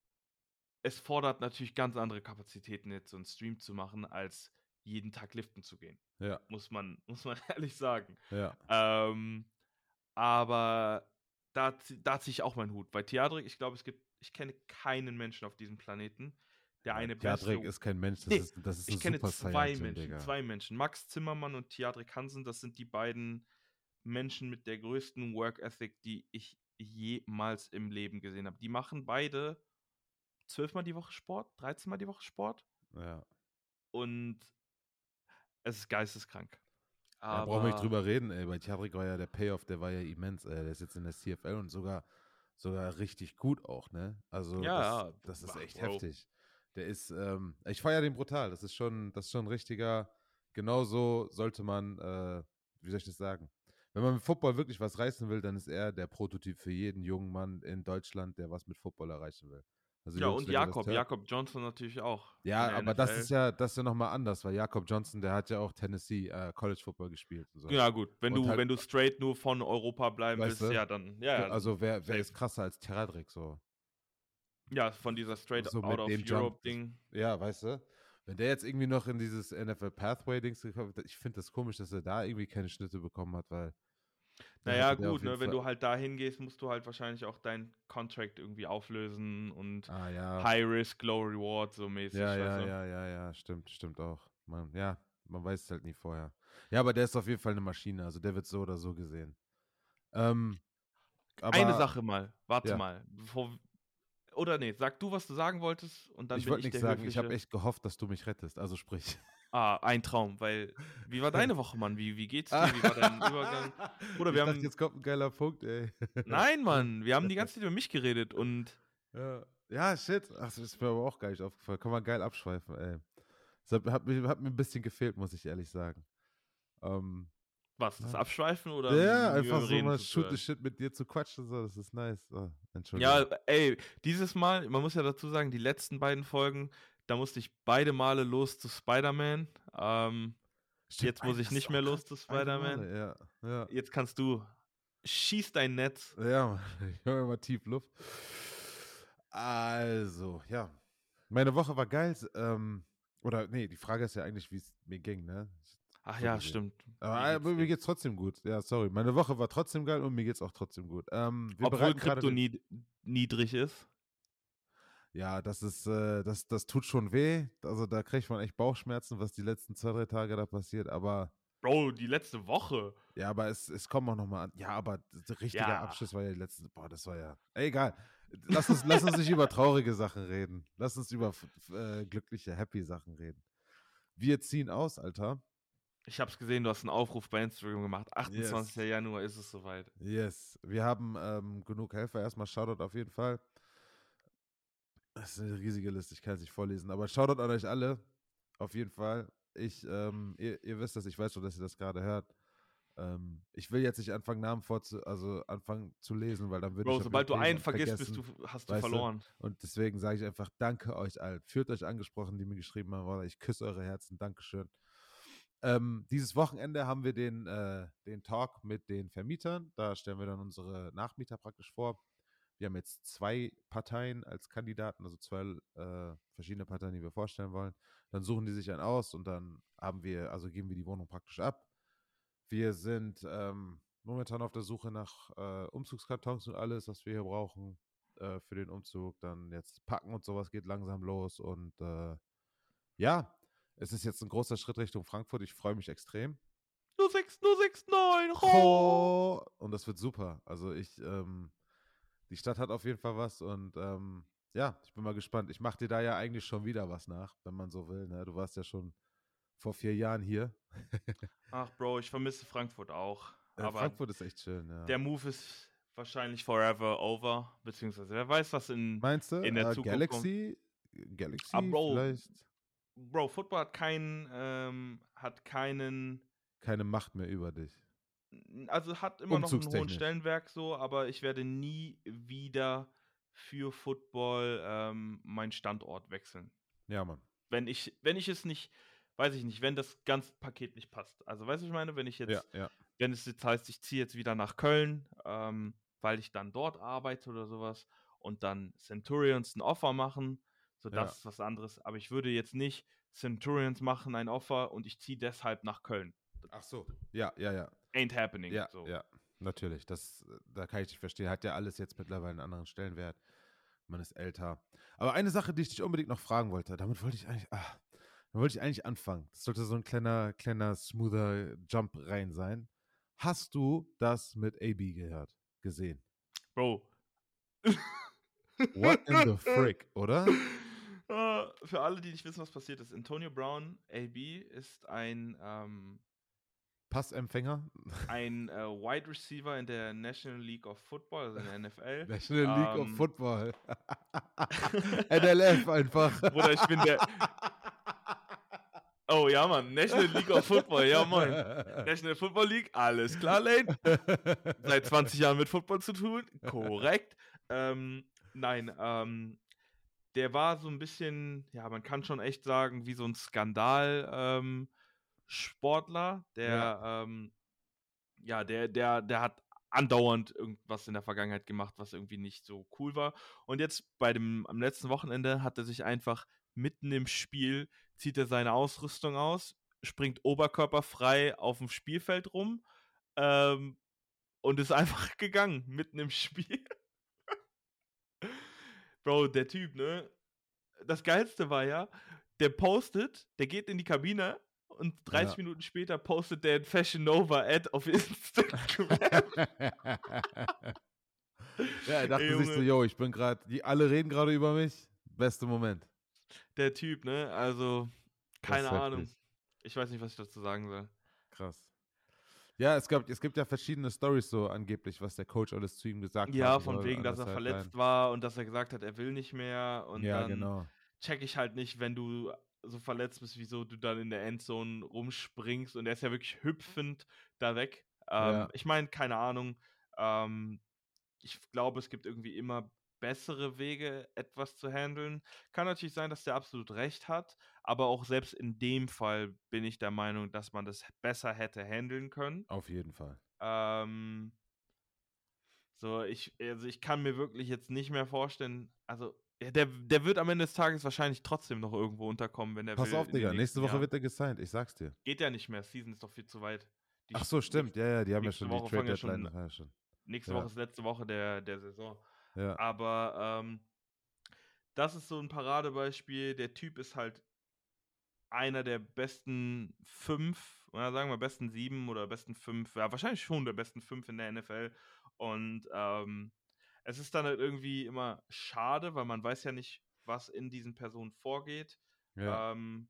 es fordert natürlich ganz andere Kapazitäten, jetzt so einen Stream zu machen, als jeden Tag liften zu gehen. ja, Muss man, muss man ehrlich sagen. ja. Ähm, aber da, da ziehe ich auch meinen Hut. Bei Theadrik, ich glaube, es gibt, ich kenne keinen Menschen auf diesem Planeten, der eine Theatrik beste. ist kein Mensch, das Nee, ist, das ist ich kenne zwei Menschen, Digga. zwei Menschen. Max Zimmermann und Theadrik Hansen, das sind die beiden Menschen mit der größten Work Ethic, die ich jemals im Leben gesehen habe. Die machen beide zwölfmal die Woche Sport, 13 Mal die Woche Sport Ja. und es ist geisteskrank. Da brauchen wir nicht Aber- drüber reden, ey. Bei Theatrik war ja der Payoff, der war ja immens, ey. Der ist jetzt in der CFL und sogar, sogar richtig gut auch, ne? Also, Ja, das, das ist echt Bro. heftig. Der ist, ähm, ich feiere den brutal. Das ist schon, das ist schon ein richtiger, genauso sollte man, äh, wie soll ich das sagen? Wenn man mit Football wirklich was reißen will, dann ist er der Prototyp für jeden jungen Mann in Deutschland, der was mit Football erreichen will. Also Ja, und das Jakob, Jakob Johnson natürlich auch. Ja, aber das NFL. ist ja, das ist ja nochmal anders, weil Jakob Johnson, der hat ja auch Tennessee äh, College Football gespielt. So. Ja, gut. Wenn Und du, halt- wenn du straight nur von Europa bleiben willst, du? ja, dann. Ja, also wer, wer ist krasser als Teradrik so? ja, von dieser straight so out of dem Jump. Europe-Ding. Ja, weißt du? Wenn der jetzt irgendwie noch in dieses NFL Pathway-Dings gekommen ich finde das komisch, dass er da irgendwie keine Schnitte bekommen hat, weil. Naja, gut, ne, wenn du halt da hingehst, musst du halt wahrscheinlich auch deinen Contract irgendwie auflösen und Ah, ja. High Risk, Low Reward, so mäßig. Ja, ja, du? ja, ja, ja, stimmt, stimmt auch. Man, ja, man weiß es halt nie vorher. Ja, aber der ist auf jeden Fall eine Maschine, also der wird so oder so gesehen. Ähm, aber Eine Sache mal, warte Ja. mal. Bevor, oder nee, sag du, was du sagen wolltest und dann ich wollte ich nichts sagen, ich habe höfliche- echt gehofft, dass du mich rettest, also sprich. Ah, ein Traum, weil. Wie war deine Woche, Mann? Wie, wie geht's dir? Wie war dein Übergang? Bruder, ich wir dachte, haben- jetzt kommt ein geiler Punkt, ey. Nein, Mann, wir haben die ganze Zeit über mich geredet und. Ja, ja shit. Ach, das ist mir aber auch gar nicht aufgefallen. Kann man geil abschweifen, ey. Das hat, hat, mir, hat mir ein bisschen gefehlt, muss ich ehrlich sagen. Ähm, Was, das. Abschweifen oder? ja, einfach so mal shoot the shit mit dir zu quatschen, so, das ist nice. Oh, Entschuldigung. Ja, ey, dieses Mal, man muss ja dazu sagen, die letzten beiden Folgen, da musste ich beide Male los zu Spider-Man. Ähm, jetzt muss ich nicht mehr los zu Spider-Man. Ja, ja. jetzt kannst du. Schieß dein Netz. Ja, ich höre mal tief Luft. Also, ja. Meine Woche war geil. Ähm, oder, nee, die Frage ist ja eigentlich, wie es mir ging, ne? Ach ja, stimmt. Aber, aber geht's mir geht's trotzdem gut. Ja, sorry. Meine Woche war trotzdem geil und mir geht's auch trotzdem gut. Ähm, wir Obwohl bereiten gerade Krypto den- nied niedrig ist. Ja, das ist, äh, das, das tut schon weh. Also da kriegt man echt Bauchschmerzen, was die letzten zwei, drei Tage da passiert. Aber Bro, die letzte Woche. Ja, aber es, es kommen auch nochmal an. Ja, aber der richtige Ja. Abschluss war ja die letzte. Boah, das war ja. Ey, egal. Lass uns, lass uns nicht über traurige Sachen reden. Lass uns über äh, glückliche, happy Sachen reden. Wir ziehen aus, Alter. Ich hab's gesehen, du hast einen Aufruf bei Instagram gemacht. 28. Januar ist es soweit. Yes. Wir haben ähm, genug Helfer. Erstmal Shoutout auf jeden Fall. Das ist eine riesige Liste, ich kann es nicht vorlesen. Aber Shoutout an euch alle. Auf jeden Fall. Ich, ähm, ihr, ihr wisst das, ich weiß schon, dass ihr das gerade hört. Ähm, ich will jetzt nicht anfangen, Namen vorzu also anfangen zu lesen, weil dann würde ich. Sobald du einen vergisst, du, hast du Weißt du? verloren. Und deswegen sage ich einfach Danke euch allen. Fühlt euch angesprochen, die mir geschrieben haben. Ich küsse eure Herzen. Dankeschön. Ähm, dieses Wochenende haben wir den, äh, den Talk mit den Vermietern. Da stellen wir dann unsere Nachmieter praktisch vor. Wir haben jetzt zwei Parteien als Kandidaten, also zwei äh, verschiedene Parteien, die wir vorstellen wollen. Dann suchen die sich einen aus und dann haben wir, also geben wir die Wohnung praktisch ab. Wir sind ähm, momentan auf der Suche nach äh, Umzugskartons und alles, was wir hier brauchen äh, für den Umzug. Dann jetzt packen und sowas geht langsam los. Und äh, ja, es ist jetzt ein großer Schritt Richtung Frankfurt. Ich freue mich extrem. 06, 069, Oh, und das wird super. Also ich, ähm, die Stadt hat auf jeden Fall was und ähm, ja, ich bin mal gespannt. Ich mache dir da ja eigentlich schon wieder was nach, wenn man so will. Ne? Du warst ja schon vor vier Jahren hier. Ach, Bro, ich vermisse Frankfurt auch. Äh, Aber Frankfurt ist echt schön, ja. der Move ist wahrscheinlich forever over. Beziehungsweise, wer weiß, was in. Meinst du? in der äh, Zukunft Galaxy? Galaxy Ah, Bro. vielleicht Bro, Football hat keinen. Ähm, hat keinen. keine Macht mehr über dich. Also hat immer noch einen hohen. Stellenwerk so, aber ich werde nie wieder für Football ähm, meinen Standort wechseln. Ja, Mann. Wenn ich, wenn ich es nicht, weiß ich nicht, wenn das ganze Paket nicht passt. Also weißt du, ich meine, wenn ich jetzt, Ja, ja. wenn es jetzt heißt, ich ziehe jetzt wieder nach Köln, ähm, weil ich dann dort arbeite oder sowas und dann Centurions ein Offer machen, so Ja. das ist was anderes. Aber ich würde jetzt nicht Centurions machen ein Offer und ich ziehe deshalb nach Köln. Ach so. Ja, ja, ja. Ain't happening. Ja, so. ja. Natürlich. Das, da kann ich dich verstehen. Hat ja alles jetzt mittlerweile einen anderen Stellenwert. Man ist älter. Aber eine Sache, die ich dich unbedingt noch fragen wollte, damit wollte ich eigentlich, ah, da wollte ich eigentlich anfangen. Das sollte so ein kleiner, kleiner, smoother Jump rein sein. Hast du das mit AB gehört, gesehen? Bro. What in the frick, oder? Äh, Für alle, die nicht wissen, was passiert ist, Antonio Brown, AB, ist ein, ähm, Passempfänger? ein äh, Wide Receiver in der National League of Football, also in der NFL. National League of Ähm, Football. NLF einfach. Bruder, ich bin der. Oh ja, Mann. National League of Football, ja, moin. National Football League, alles klar, Lane. Seit 20 Jahren mit Football zu tun, korrekt. Ähm, nein, ähm, der war so ein bisschen, ja, man kann schon echt sagen, wie so ein Skandal-Sportler, der, ähm, ja, der, der, der hat andauernd irgendwas in der Vergangenheit gemacht, was irgendwie nicht so cool war. Und jetzt bei dem, am letzten Wochenende hat er sich einfach mitten im Spiel, zieht er seine Ausrüstung aus, springt oberkörperfrei auf dem Spielfeld rum ähm, und ist einfach gegangen, mitten im Spiel. Bro, der Typ, ne? Das Geilste war ja, der postet, der geht in die Kabine und 30 Ja. Minuten später postet der ein Fashion Nova Ad auf Instagram. ja, er dachte Ey, sich so, yo, ich bin gerade, die alle reden gerade über mich. Beste Moment. der Typ, ne? Also, keine Ahnung. heftig. Ich weiß nicht, was ich dazu sagen soll. Krass. Ja, es, gab, es gibt ja verschiedene Stories so angeblich, was der Coach alles zu ihm gesagt hat. Ja, von wegen, dass er Sideline. verletzt war und dass er gesagt hat, er will nicht mehr. Und Ja, dann genau. check ich halt nicht, wenn du so verletzt bist, wieso du dann in der Endzone rumspringst. Und er ist ja wirklich hüpfend da weg. Ähm, Ja. Ich meine, keine Ahnung. Ähm, ich glaube, es gibt irgendwie immer bessere Wege, etwas zu handeln. Kann natürlich sein, dass der absolut recht hat, aber auch selbst in dem Fall bin ich der Meinung, dass man das besser hätte handeln können. Auf jeden Fall. Ähm, so, ich, also ich kann mir wirklich jetzt nicht mehr vorstellen, also ja, der, der wird am Ende des Tages wahrscheinlich trotzdem noch irgendwo unterkommen, wenn er Pass will. auf, Digga. Nächste Woche Jahren. wird er gesigned, ich sag's dir. Geht ja nicht mehr, Season ist doch viel zu weit. Die Ach so, stimmt. Ja, ja, die haben ja schon die Woche fangen Trade schon- Deadline. Ja, schon. Nächste Ja. Woche ist letzte Woche der, der Saison. Ja. Aber ähm, das ist so ein Paradebeispiel. Der Typ ist halt einer der besten fünf ja, sagen wir besten sieben oder besten fünf, ja, wahrscheinlich schon der besten fünf in der NFL. Und ähm, es ist dann halt irgendwie immer schade, weil man weiß ja nicht, was in diesen Personen vorgeht. Ja. Ähm,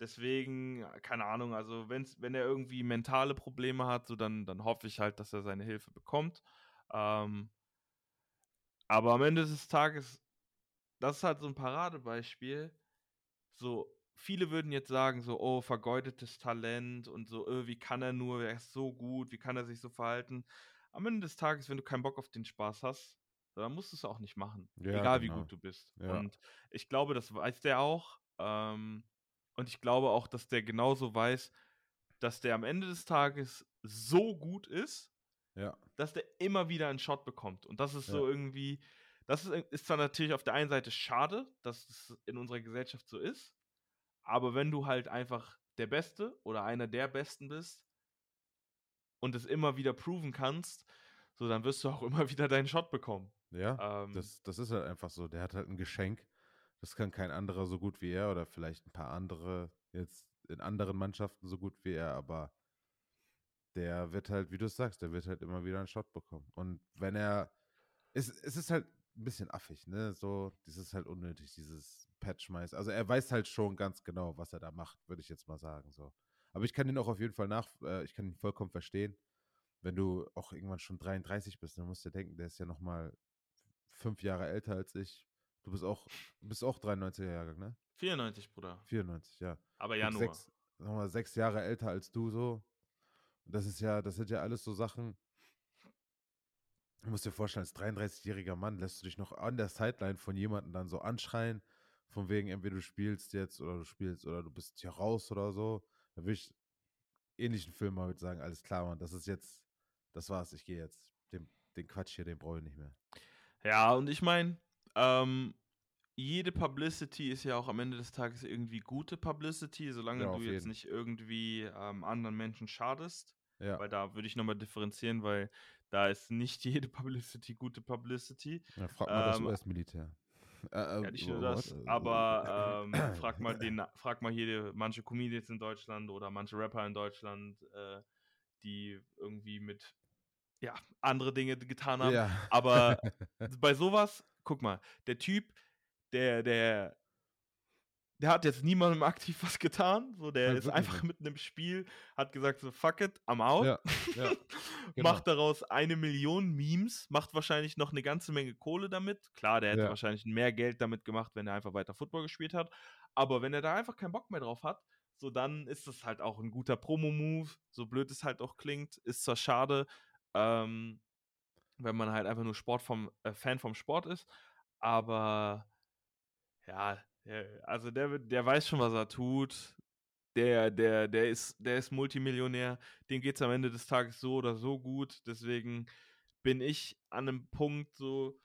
deswegen, keine Ahnung, also wenn's, wenn er irgendwie mentale Probleme hat, so dann, dann hoffe ich halt, dass er seine Hilfe bekommt. Ähm, aber am Ende des Tages, das ist halt so ein Paradebeispiel. So, viele würden jetzt sagen, so, oh, vergeudetes Talent und so, oh, wie kann er nur, er ist so gut, wie kann er sich so verhalten? Am Ende des Tages, wenn du keinen Bock auf den Spaß hast, dann musst du es auch nicht machen. Ja, egal genau. wie gut du bist. Ja. Und ich glaube, das weiß der auch. Ähm, und ich glaube auch, dass der genauso weiß, dass der am Ende des Tages so gut ist, Ja. dass der immer wieder einen Shot bekommt. Und das ist so irgendwie, das ist, ist zwar natürlich auf der einen Seite schade, dass es in unserer Gesellschaft so ist, aber wenn du halt einfach der Beste oder einer der Besten bist und es immer wieder proven kannst, so dann wirst du auch immer wieder deinen Shot bekommen. Ja, Ähm, das, das ist halt einfach so. Der hat halt ein Geschenk. Das kann kein anderer so gut wie er oder vielleicht ein paar andere jetzt in anderen Mannschaften so gut wie er, aber der wird halt, wie du es sagst, der wird halt immer wieder einen Shot bekommen. Und wenn er, es, es ist halt ein bisschen affig, ne? So, das ist halt unnötig, dieses Patch-Mais. Also er weiß halt schon ganz genau, was er da macht, würde ich jetzt mal sagen. So. Aber ich kann ihn auch auf jeden Fall nach, äh, ich kann ihn vollkommen verstehen. Wenn du auch irgendwann schon 33 bist, dann musst du denken, der ist ja noch mal fünf Jahre älter als ich. Du bist auch, bist auch 93er Jahrgang, ne? 94, Bruder. 94, ja. Aber Januar. Sechs, sagen wir mal, sechs Jahre älter als du so. Und das ist ja, das sind ja alles so Sachen. Du musst dir vorstellen, als 33-jähriger Mann lässt du dich noch an der Sideline von jemandem dann so anschreien, von wegen, entweder du spielst jetzt oder du spielst oder du bist hier raus oder so. Da würde ich ähnlichen Film mal mit sagen, alles klar, Mann, das ist jetzt, das war's, ich gehe jetzt. Den, den Quatsch hier, den brauche ich nicht mehr. Ja, und ich meine, ähm, jede Publicity ist ja auch am Ende des Tages irgendwie gute Publicity, solange Ja, du jetzt jeden. nicht irgendwie ähm, anderen Menschen schadest. Ja, Weil da würde ich nochmal differenzieren, weil da ist nicht jede Publicity gute Publicity. ja frag mal das ähm, US-Militär. Äh, äh, Ja, nicht nur what? das, Äh, aber ähm, frag mal den, frag mal hier manche Comedians in Deutschland oder manche Rapper in Deutschland, äh, die irgendwie mit ja, andere Dinge getan haben. Ja. Aber bei sowas, guck mal, der Typ, der, der, der hat jetzt niemandem aktiv was getan. So, der Nein, ist einfach mitten im Spiel, hat gesagt so, fuck it, I'm out. Ja, ja, genau. Macht daraus eine Million Memes, macht wahrscheinlich noch eine ganze Menge Kohle damit. Klar, der hätte Ja. wahrscheinlich mehr Geld damit gemacht, wenn er einfach weiter Football gespielt hat. Aber wenn er da einfach keinen Bock mehr drauf hat, so dann ist das halt auch ein guter Promo-Move. So blöd es halt auch klingt, ist zwar schade, ähm, wenn man halt einfach nur Sport vom, äh, Fan vom Sport ist. Aber ja, also der, der weiß schon, was er tut. Der, der, der ist, der ist Multimillionär. Dem geht es am Ende des Tages so oder so gut. Deswegen bin ich an einem Punkt so,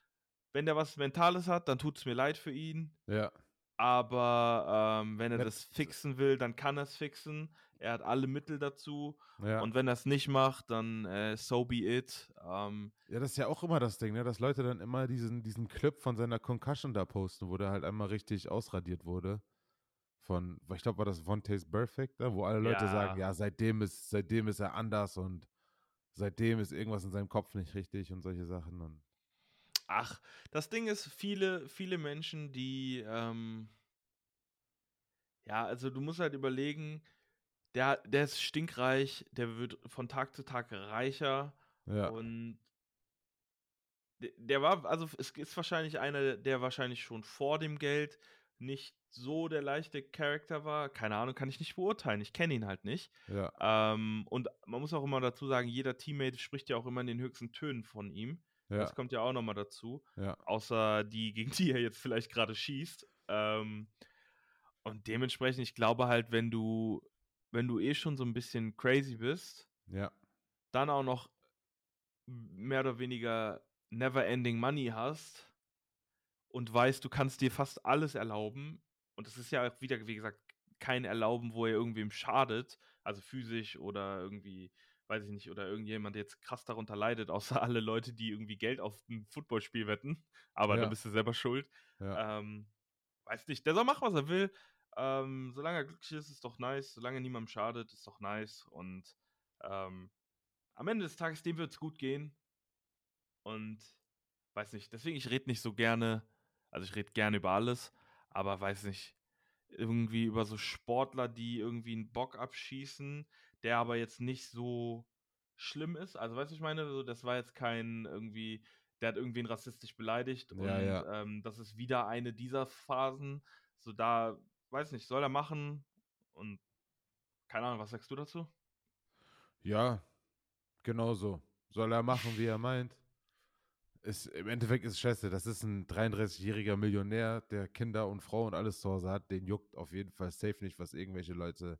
wenn der was Mentales hat, dann tut es mir leid für ihn. ja. Aber ähm, wenn er das fixen will, dann kann er es fixen. Er hat alle Mittel dazu. Ja. Und wenn er es nicht macht, dann äh, so be it. Ähm, ja, das ist ja auch immer das Ding, ne? dass Leute dann immer diesen, diesen Clip von seiner Concussion da posten, wo der halt einmal richtig ausradiert wurde. Von, ich glaube, war das Vontaze Perfect, ne? wo alle Leute Ja. sagen, ja, seitdem ist, seitdem ist er anders und seitdem ist irgendwas in seinem Kopf nicht richtig und solche Sachen. Und Ach, das Ding ist, viele, viele Menschen, die, ähm, ja, also du musst halt überlegen, der, der ist stinkreich, der wird von Tag zu Tag reicher ja, und der, der war, also es ist wahrscheinlich einer, der wahrscheinlich schon vor dem Geld nicht so der leichte Charakter war. Keine Ahnung, kann ich nicht beurteilen. Ich kenne ihn halt nicht. ja, Ähm, und man muss auch immer dazu sagen, jeder Teammate spricht ja auch immer in den höchsten Tönen von ihm. Ja, Das kommt ja auch nochmal dazu ja, außer die, gegen die er jetzt vielleicht gerade schießt. Ähm, und dementsprechend, ich glaube halt, wenn du, wenn du eh schon so ein bisschen crazy bist, ja, dann auch noch mehr oder weniger never-ending Money hast und weißt, du kannst dir fast alles erlauben. Und es ist ja auch wieder, wie gesagt, kein Erlauben, wo er irgendwem schadet, also physisch oder irgendwie, weiß ich nicht, oder irgendjemand der jetzt krass darunter leidet, außer alle Leute, die irgendwie Geld auf ein Footballspiel wetten. Aber Ja. da bist du selber schuld. ja, Ähm, weiß nicht, der soll machen, was er will. Ähm, solange er glücklich ist, ist doch nice. Solange niemandem schadet, ist doch nice. Und ähm, am Ende des Tages, dem wird es gut gehen. Und weiß nicht, deswegen, ich rede nicht so gerne, also ich rede gerne über alles, aber weiß nicht, irgendwie über so Sportler, die irgendwie einen Bock abschießen, der aber jetzt nicht so schlimm ist. Also, weißt du, ich meine, so, das war jetzt kein irgendwie, der hat irgendwen rassistisch beleidigt Ja, und ja. ähm, das ist wieder eine dieser Phasen. So, da, weiß nicht, soll er machen und keine Ahnung, was sagst du dazu? Ja, genau so. Soll er machen, wie er meint. Ist, Im Endeffekt ist es scheiße. Das ist ein 33-jähriger Millionär, der Kinder und Frau und alles zu Hause hat. Den juckt auf jeden Fall safe nicht, was irgendwelche Leute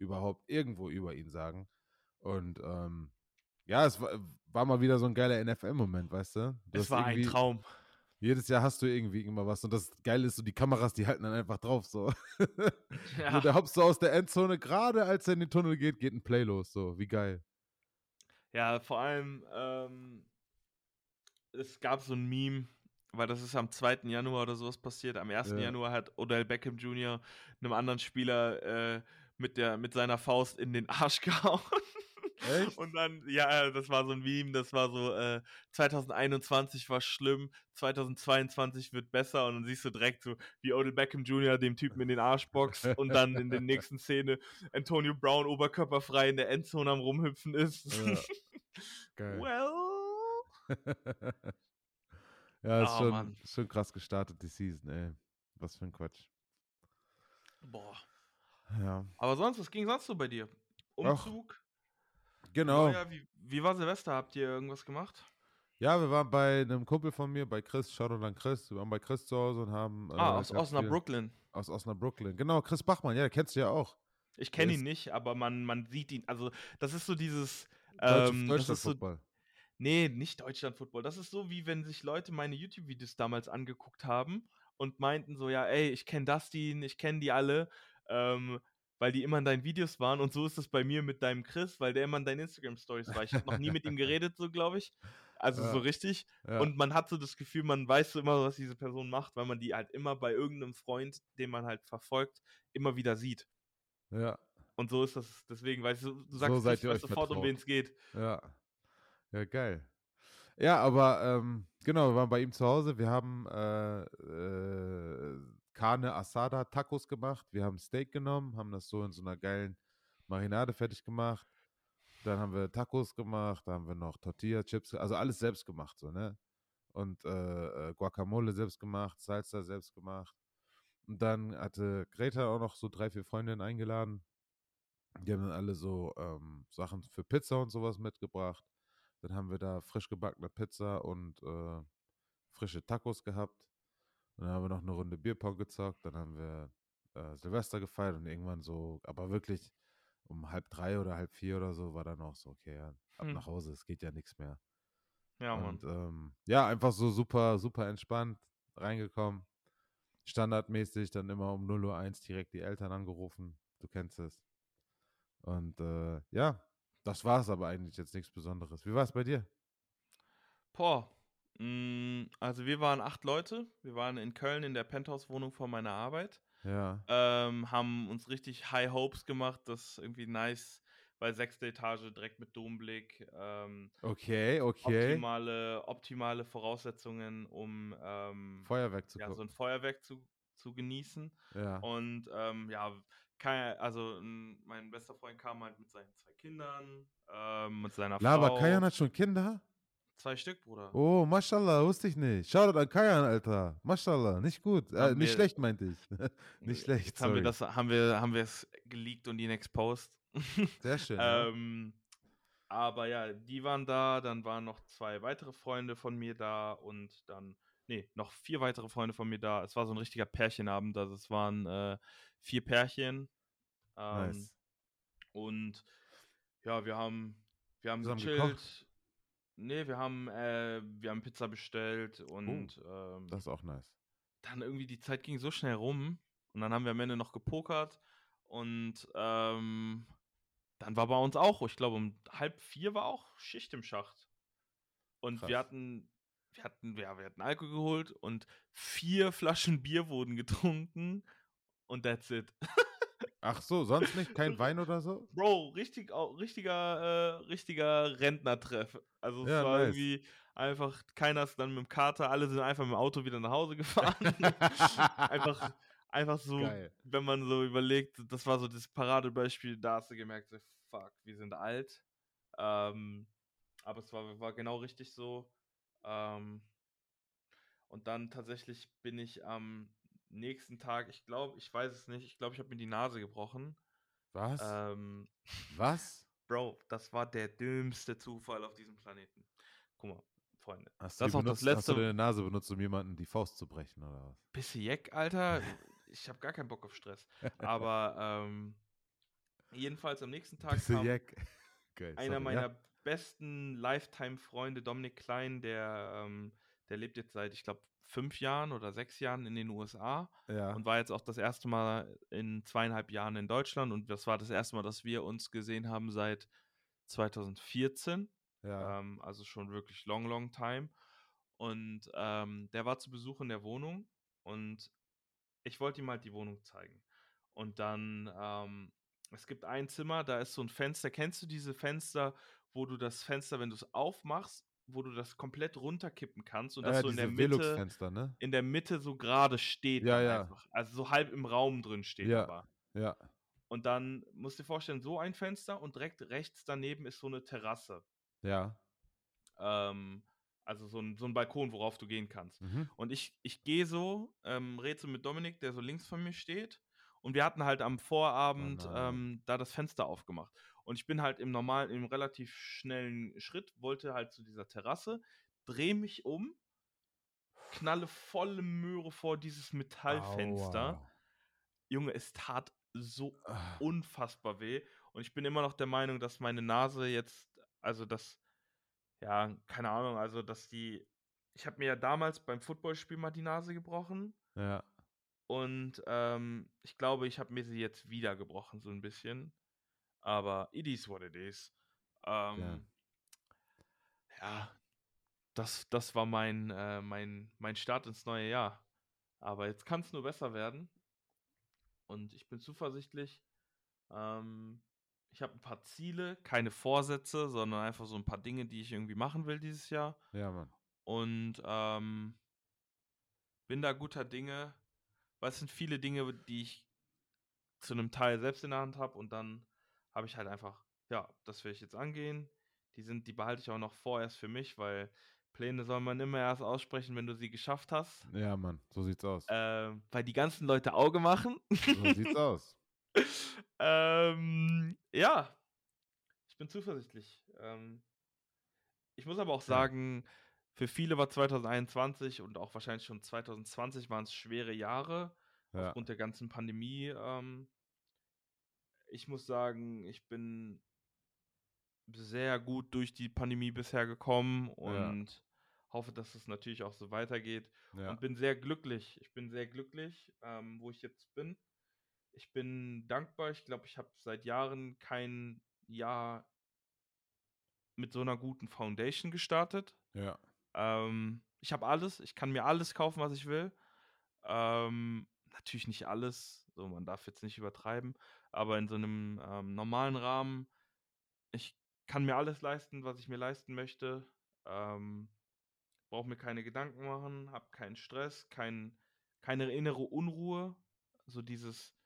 überhaupt irgendwo über ihn sagen. Und ähm, ja, es war, war mal wieder so ein geiler NFL-Moment, weißt du? du Es war ein Traum. Jedes Jahr hast du irgendwie immer was. Und das Geile ist so, die Kameras, die halten dann einfach drauf. So, so Ja. der hopst so aus der Endzone, gerade als er in den Tunnel geht, geht ein Play los. So, wie geil. Ja, vor allem, ähm, es gab so ein Meme, weil das ist am 2. Januar oder sowas passiert. Am 1. Ja. Januar hat Odell Beckham Jr. einem anderen Spieler äh, mit, der, mit seiner Faust in den Arsch gehauen. Echt? Und dann, ja, das war so ein Meme, das war so, äh, 2021 war schlimm, 2022 wird besser und dann siehst du direkt so, wie Odell Beckham Jr. dem Typen in den Arsch boxt und dann in der nächsten Szene Antonio Brown oberkörperfrei in der Endzone am rumhüpfen ist. Ja. Geil. well. ja, ist Oh, schon, Mann. ist schon krass gestartet, die Season, ey. Was für ein Quatsch. Boah. Ja. Aber sonst, was ging sonst so bei dir? Ach, Umzug? Genau. Neujahr, wie, wie war Silvester? Habt ihr irgendwas gemacht? Ja, wir waren bei einem Kumpel von mir, bei Chris, Shoutout an Chris. Wir waren bei Chris zu Hause und haben. ah, äh, aus ganz Osnabrück. viel- Brooklyn. Aus Osnabrück. Genau, Chris Bachmann, ja, kennst du ja auch. Ich kenne Der ihn nicht, aber man, man sieht ihn. Also, das ist so dieses. Ähm, ist so, Deutschland-Football. nee, nicht Deutschland-Football. Das ist so, wie wenn sich Leute meine YouTube-Videos damals angeguckt haben und meinten so, ja, ey, ich kenne Dustin, ich kenne die alle, ähm, weil die immer in deinen Videos waren. Und so ist es bei mir mit deinem Chris, weil der immer in deinen Instagram-Stories war. Ich habe noch nie mit ihm geredet, so glaube ich. Also Ja. so richtig. Ja. Und man hat so das Gefühl, man weiß so immer, was diese Person macht, weil man die halt immer bei irgendeinem Freund, den man halt verfolgt, immer wieder sieht. ja, Und so ist das. Deswegen, weißt du, du sagst, seid ich ihr weiß euch sofort, um wen es geht. ja. Ja, geil. Ja, aber ähm, genau, wir waren bei ihm zu Hause. Wir haben äh, äh, Carne Asada Tacos gemacht. Wir haben Steak genommen, haben das so in so einer geilen Marinade fertig gemacht. Dann haben wir Tacos gemacht, da haben wir noch Tortilla Chips, also alles selbst gemacht, so, ne? Und äh, äh, Guacamole selbst gemacht, Salsa selbst gemacht. Und dann hatte Greta auch noch so drei, vier Freundinnen eingeladen. Die haben dann alle so ähm, Sachen für Pizza und sowas mitgebracht. Dann haben wir da frisch gebackene Pizza und äh, frische Tacos gehabt. Und dann haben wir noch eine Runde Bierpong gezockt. Dann haben wir äh, Silvester gefeiert und irgendwann so, aber wirklich um halb drei oder halb vier oder so war dann auch so, okay, ja, ab Hm. nach Hause, es geht ja nichts mehr. Ja, Mann. und ähm, ja, einfach so super, super entspannt reingekommen. Standardmäßig dann immer um 0.01 Uhr direkt die Eltern angerufen. Du kennst es. Und äh, ja, das war es aber eigentlich jetzt nichts Besonderes. Wie war es bei dir? Boah. Mm, Also wir waren acht Leute. Wir waren in Köln in der Penthouse-Wohnung von meiner Arbeit. Ja. Ähm, haben uns richtig High Hopes gemacht. Das ist irgendwie nice, weil sechste Etage direkt mit Domblick. Ähm, Okay, okay. optimale, optimale Voraussetzungen, um ähm, Feuerwerk zu ja, so gucken. ein Feuerwerk zu, zu genießen. Ja. Und ähm, ja, kein, also mein bester Freund kam halt mit seinen zwei Kindern, ähm, mit seiner Lava, Frau. Kajan hat schon Kinder? Zwei Stück, Bruder. Oh, mashallah, wusste ich nicht. Shoutout an Kajan, Alter. Mashallah, nicht gut. Äh, nicht wir- schlecht, meinte ich. nicht schlecht, Jetzt haben wir sorry. das, haben wir, haben wir es geleakt und ihn exposed. Sehr schön. ähm, aber ja, die waren da, dann waren noch zwei weitere Freunde von mir da und dann, nee, noch vier weitere Freunde von mir da. Es war so ein richtiger Pärchenabend, also es waren äh, vier Pärchen. Ähm, Nice. Und ja, wir haben, wir haben gechillt. gekocht? Nee, wir haben, äh, wir haben Pizza bestellt und ähm, Das ist auch nice. dann irgendwie die Zeit ging so schnell rum und dann haben wir am Ende noch gepokert und ähm, dann war bei uns auch, ich glaube um halb vier war auch Schicht im Schacht. Und Krass. wir hatten, wir hatten, ja, wir hatten Alkohol geholt und vier Flaschen Bier wurden getrunken und that's it. Ach so, sonst nicht? Kein Wein oder so? Bro, richtig, richtiger, äh, richtiger Rentnertreff. Also es Ja, war nice. irgendwie einfach, keiner ist dann mit dem Kater, alle sind einfach mit dem Auto wieder nach Hause gefahren. einfach, einfach so, Geil. wenn man so überlegt, das war so das Paradebeispiel, da hast du gemerkt, fuck, wir sind alt. Ähm, aber es war, war genau richtig so. Ähm, und dann tatsächlich bin ich am nächsten Tag, ich glaube, ich weiß es nicht, ich glaube, ich habe mir die Nase gebrochen. Was? Ähm, Was? Bro, das war der dümmste Zufall auf diesem Planeten. Guck mal, Freunde. Hast Das du, ist auch das benutzt, hast du letzte- deine Nase benutzt, um jemanden die Faust zu brechen, oder was? Bisschen Jeck, Alter. Ich habe gar keinen Bock auf Stress. Aber ähm, jedenfalls am nächsten Tag kam. Geil, einer meiner ja? besten Lifetime-Freunde, Dominik Klein, der, ähm, der lebt jetzt seit, ich glaube, fünf Jahren oder sechs Jahren in den USA Ja. und war jetzt auch das erste Mal in zweieinhalb Jahren in Deutschland. Und das war das erste Mal, dass wir uns gesehen haben seit 2014. ja. Ähm, also schon wirklich long, long time. Und ähm, der war zu Besuch in der Wohnung und ich wollte ihm halt die Wohnung zeigen. Und dann, ähm, es gibt ein Zimmer, da ist so ein Fenster. Kennst du diese Fenster, wo du das Fenster, wenn du es aufmachst, wo du das komplett runterkippen kannst und Ah das ja, so in der Mitte, ne? in der Mitte so gerade steht. Ja, ja. Einfach. Also so halb im Raum drin steht Ja. aber. Ja. Und dann musst du dir vorstellen, so ein Fenster und direkt rechts daneben ist so eine Terrasse. Ja. Ähm, also so ein, so ein Balkon, worauf du gehen kannst. Mhm. Und ich, ich gehe so, ähm, rede so mit Dominik, der so links von mir steht. Und wir hatten halt am Vorabend Oh ähm, da das Fenster aufgemacht. Und ich bin halt im normalen, im relativ schnellen Schritt, wollte halt zu dieser Terrasse, drehe mich um, knalle volle Möhre vor dieses Metallfenster. Aua. Junge, es tat so Ah. unfassbar weh. Und ich bin immer noch der Meinung, dass meine Nase jetzt, also das, ja, keine Ahnung, also dass die, ich habe mir ja damals beim Footballspiel mal die Nase gebrochen Ja. und ähm, ich glaube, ich habe mir sie jetzt wieder gebrochen, so ein bisschen. Aber it is what it is. Ähm, ja, das, das war mein, äh, mein, mein Start ins neue Jahr. Aber jetzt kann es nur besser werden. Und ich bin zuversichtlich. Ähm, ich habe ein paar Ziele, keine Vorsätze, sondern einfach so ein paar Dinge, die ich irgendwie machen will dieses Jahr. Ja, Mann. Und ähm, bin da guter Dinge. Weil es sind viele Dinge, die ich zu einem Teil selbst in der Hand habe. Und dann habe ich halt einfach, ja, das will ich jetzt angehen. Die sind, die behalte ich auch noch vorerst für mich, weil Pläne soll man immer erst aussprechen, wenn du sie geschafft hast. Ja, Mann. So sieht's aus. Ähm, weil die ganzen Leute Auge machen. So sieht's aus. ähm, ja, ich bin zuversichtlich. Ähm, ich muss aber auch sagen, für viele war 2021 und auch wahrscheinlich schon 2020 waren es schwere Jahre Ja. aufgrund der ganzen Pandemie. Ähm, ich muss sagen, ich bin sehr gut durch die Pandemie bisher gekommen und hoffe, dass es natürlich auch so weitergeht Ja. und bin sehr glücklich. Ich bin sehr glücklich, ähm, wo ich jetzt bin. Ich bin dankbar. Ich glaube, ich habe seit Jahren kein Jahr mit so einer guten Foundation gestartet. Ja. Ähm, ich habe alles. Ich kann mir alles kaufen, was ich will. Ähm, natürlich nicht alles. So, man darf jetzt nicht übertreiben. Aber in so einem ähm, normalen Rahmen, ich kann mir alles leisten, was ich mir leisten möchte. Ähm, Brauche mir keine Gedanken machen, habe keinen Stress, kein, keine innere Unruhe. So dieses,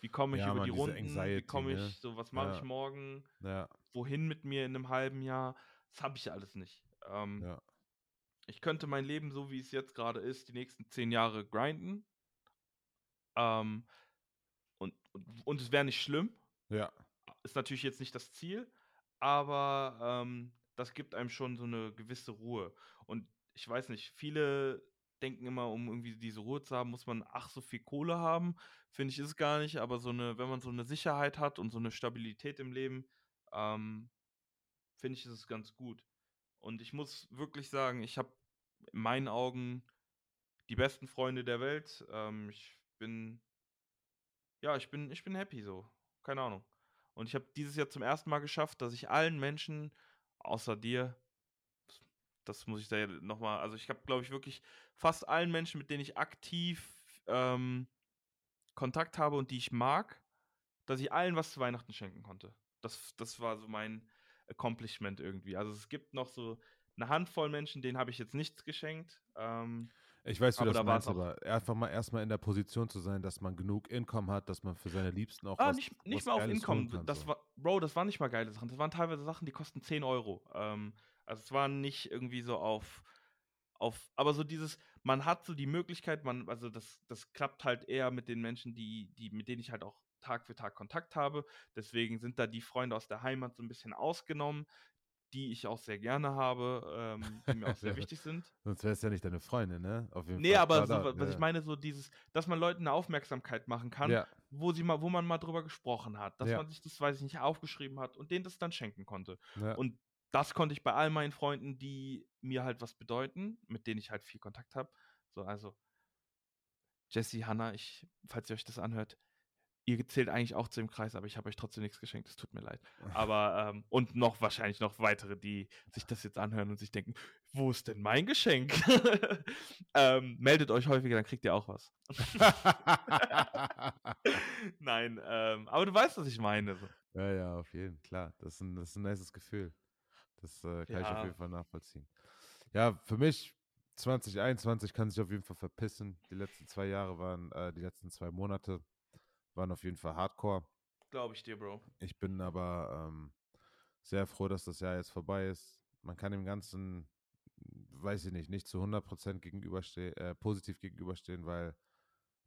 wie komme ich Ja, über Mann, die Runden, wie Anxiety, komme ich, ne? so was mache Ja. ich morgen, Ja. wohin mit mir in einem halben Jahr. Das habe ich alles nicht. Ähm, ich könnte mein Leben, so wie es jetzt gerade ist, die nächsten zehn Jahre grinden. Ähm, und, es wäre nicht schlimm. Ja. Ist natürlich jetzt nicht das Ziel, aber ähm, das gibt einem schon so eine gewisse Ruhe. Und ich weiß nicht, viele denken immer, um irgendwie diese Ruhe zu haben, muss man ach so viel Kohle haben. Finde ich ist gar nicht, aber so eine, wenn man so eine Sicherheit hat und so eine Stabilität im Leben, ähm, finde ich, ist es ganz gut. Und ich muss wirklich sagen, ich habe in meinen Augen die besten Freunde der Welt. Ähm, ich bin, ja, ich bin, ich bin happy so. Keine Ahnung. Und ich habe dieses Jahr zum ersten Mal geschafft, dass ich allen Menschen, außer dir, das muss ich da nochmal, also ich habe, glaube ich, wirklich fast allen Menschen, mit denen ich aktiv ähm, Kontakt habe und die ich mag, dass ich allen was zu Weihnachten schenken konnte. Das, das war so mein Accomplishment irgendwie. Also es gibt noch so eine Handvoll Menschen, denen habe ich jetzt nichts geschenkt. Ähm, Ich weiß, wie Aber das da meinst, aber einfach mal erstmal in der Position zu sein, dass man genug Income hat, dass man für seine Liebsten auch Ah, was, nicht, nicht was mal auf Income. kann, das so. war, Bro, das waren nicht mal geile Sachen. Das waren teilweise Sachen, die kosten 10 Euro. Ähm, also es waren nicht irgendwie so auf, auf, aber so dieses, man hat so die Möglichkeit, man, also das, das klappt halt eher mit den Menschen, die, die, mit denen ich halt auch Tag für Tag Kontakt habe. Deswegen sind da die Freunde aus der Heimat so ein bisschen ausgenommen, die ich auch sehr gerne habe, ähm, die mir auch sehr wichtig sind. Sonst wäre es ja nicht deine Freundin, ne? Auf jeden Nee, Fall. aber so, was ja. ich meine, so dieses, dass man Leuten eine Aufmerksamkeit machen kann, Ja, wo sie mal, wo man mal drüber gesprochen hat, dass Ja. man sich das, weiß ich nicht, aufgeschrieben hat und denen das dann schenken konnte. Und das konnte ich bei all meinen Freunden, die mir halt was bedeuten, mit denen ich halt viel Kontakt habe. So, also Jesse, Hannah, ich, falls ihr euch das anhört, ihr zählt eigentlich auch zu dem Kreis, aber ich habe euch trotzdem nichts geschenkt. Es tut mir leid. Aber ähm, und noch wahrscheinlich noch weitere, die sich das jetzt anhören und sich denken, wo ist denn mein Geschenk? ähm, meldet euch häufiger, dann kriegt ihr auch was. Nein, ähm, aber du weißt, was ich meine. Ja, ja, auf jeden Fall, klar. Das ist ein, das ist ein nices Gefühl. Das äh, kann ich auf Ja. jeden Fall nachvollziehen. Ja, für mich 2021 kann sich auf jeden Fall verpissen. Die letzten zwei Jahre waren, äh, die letzten zwei Monate waren auf jeden Fall Hardcore. Glaube ich dir, Bro. Ich bin aber ähm, sehr froh, dass das Jahr jetzt vorbei ist. Man kann dem Ganzen, weiß ich nicht, nicht zu 100% gegenüberstehen, äh, positiv gegenüberstehen, weil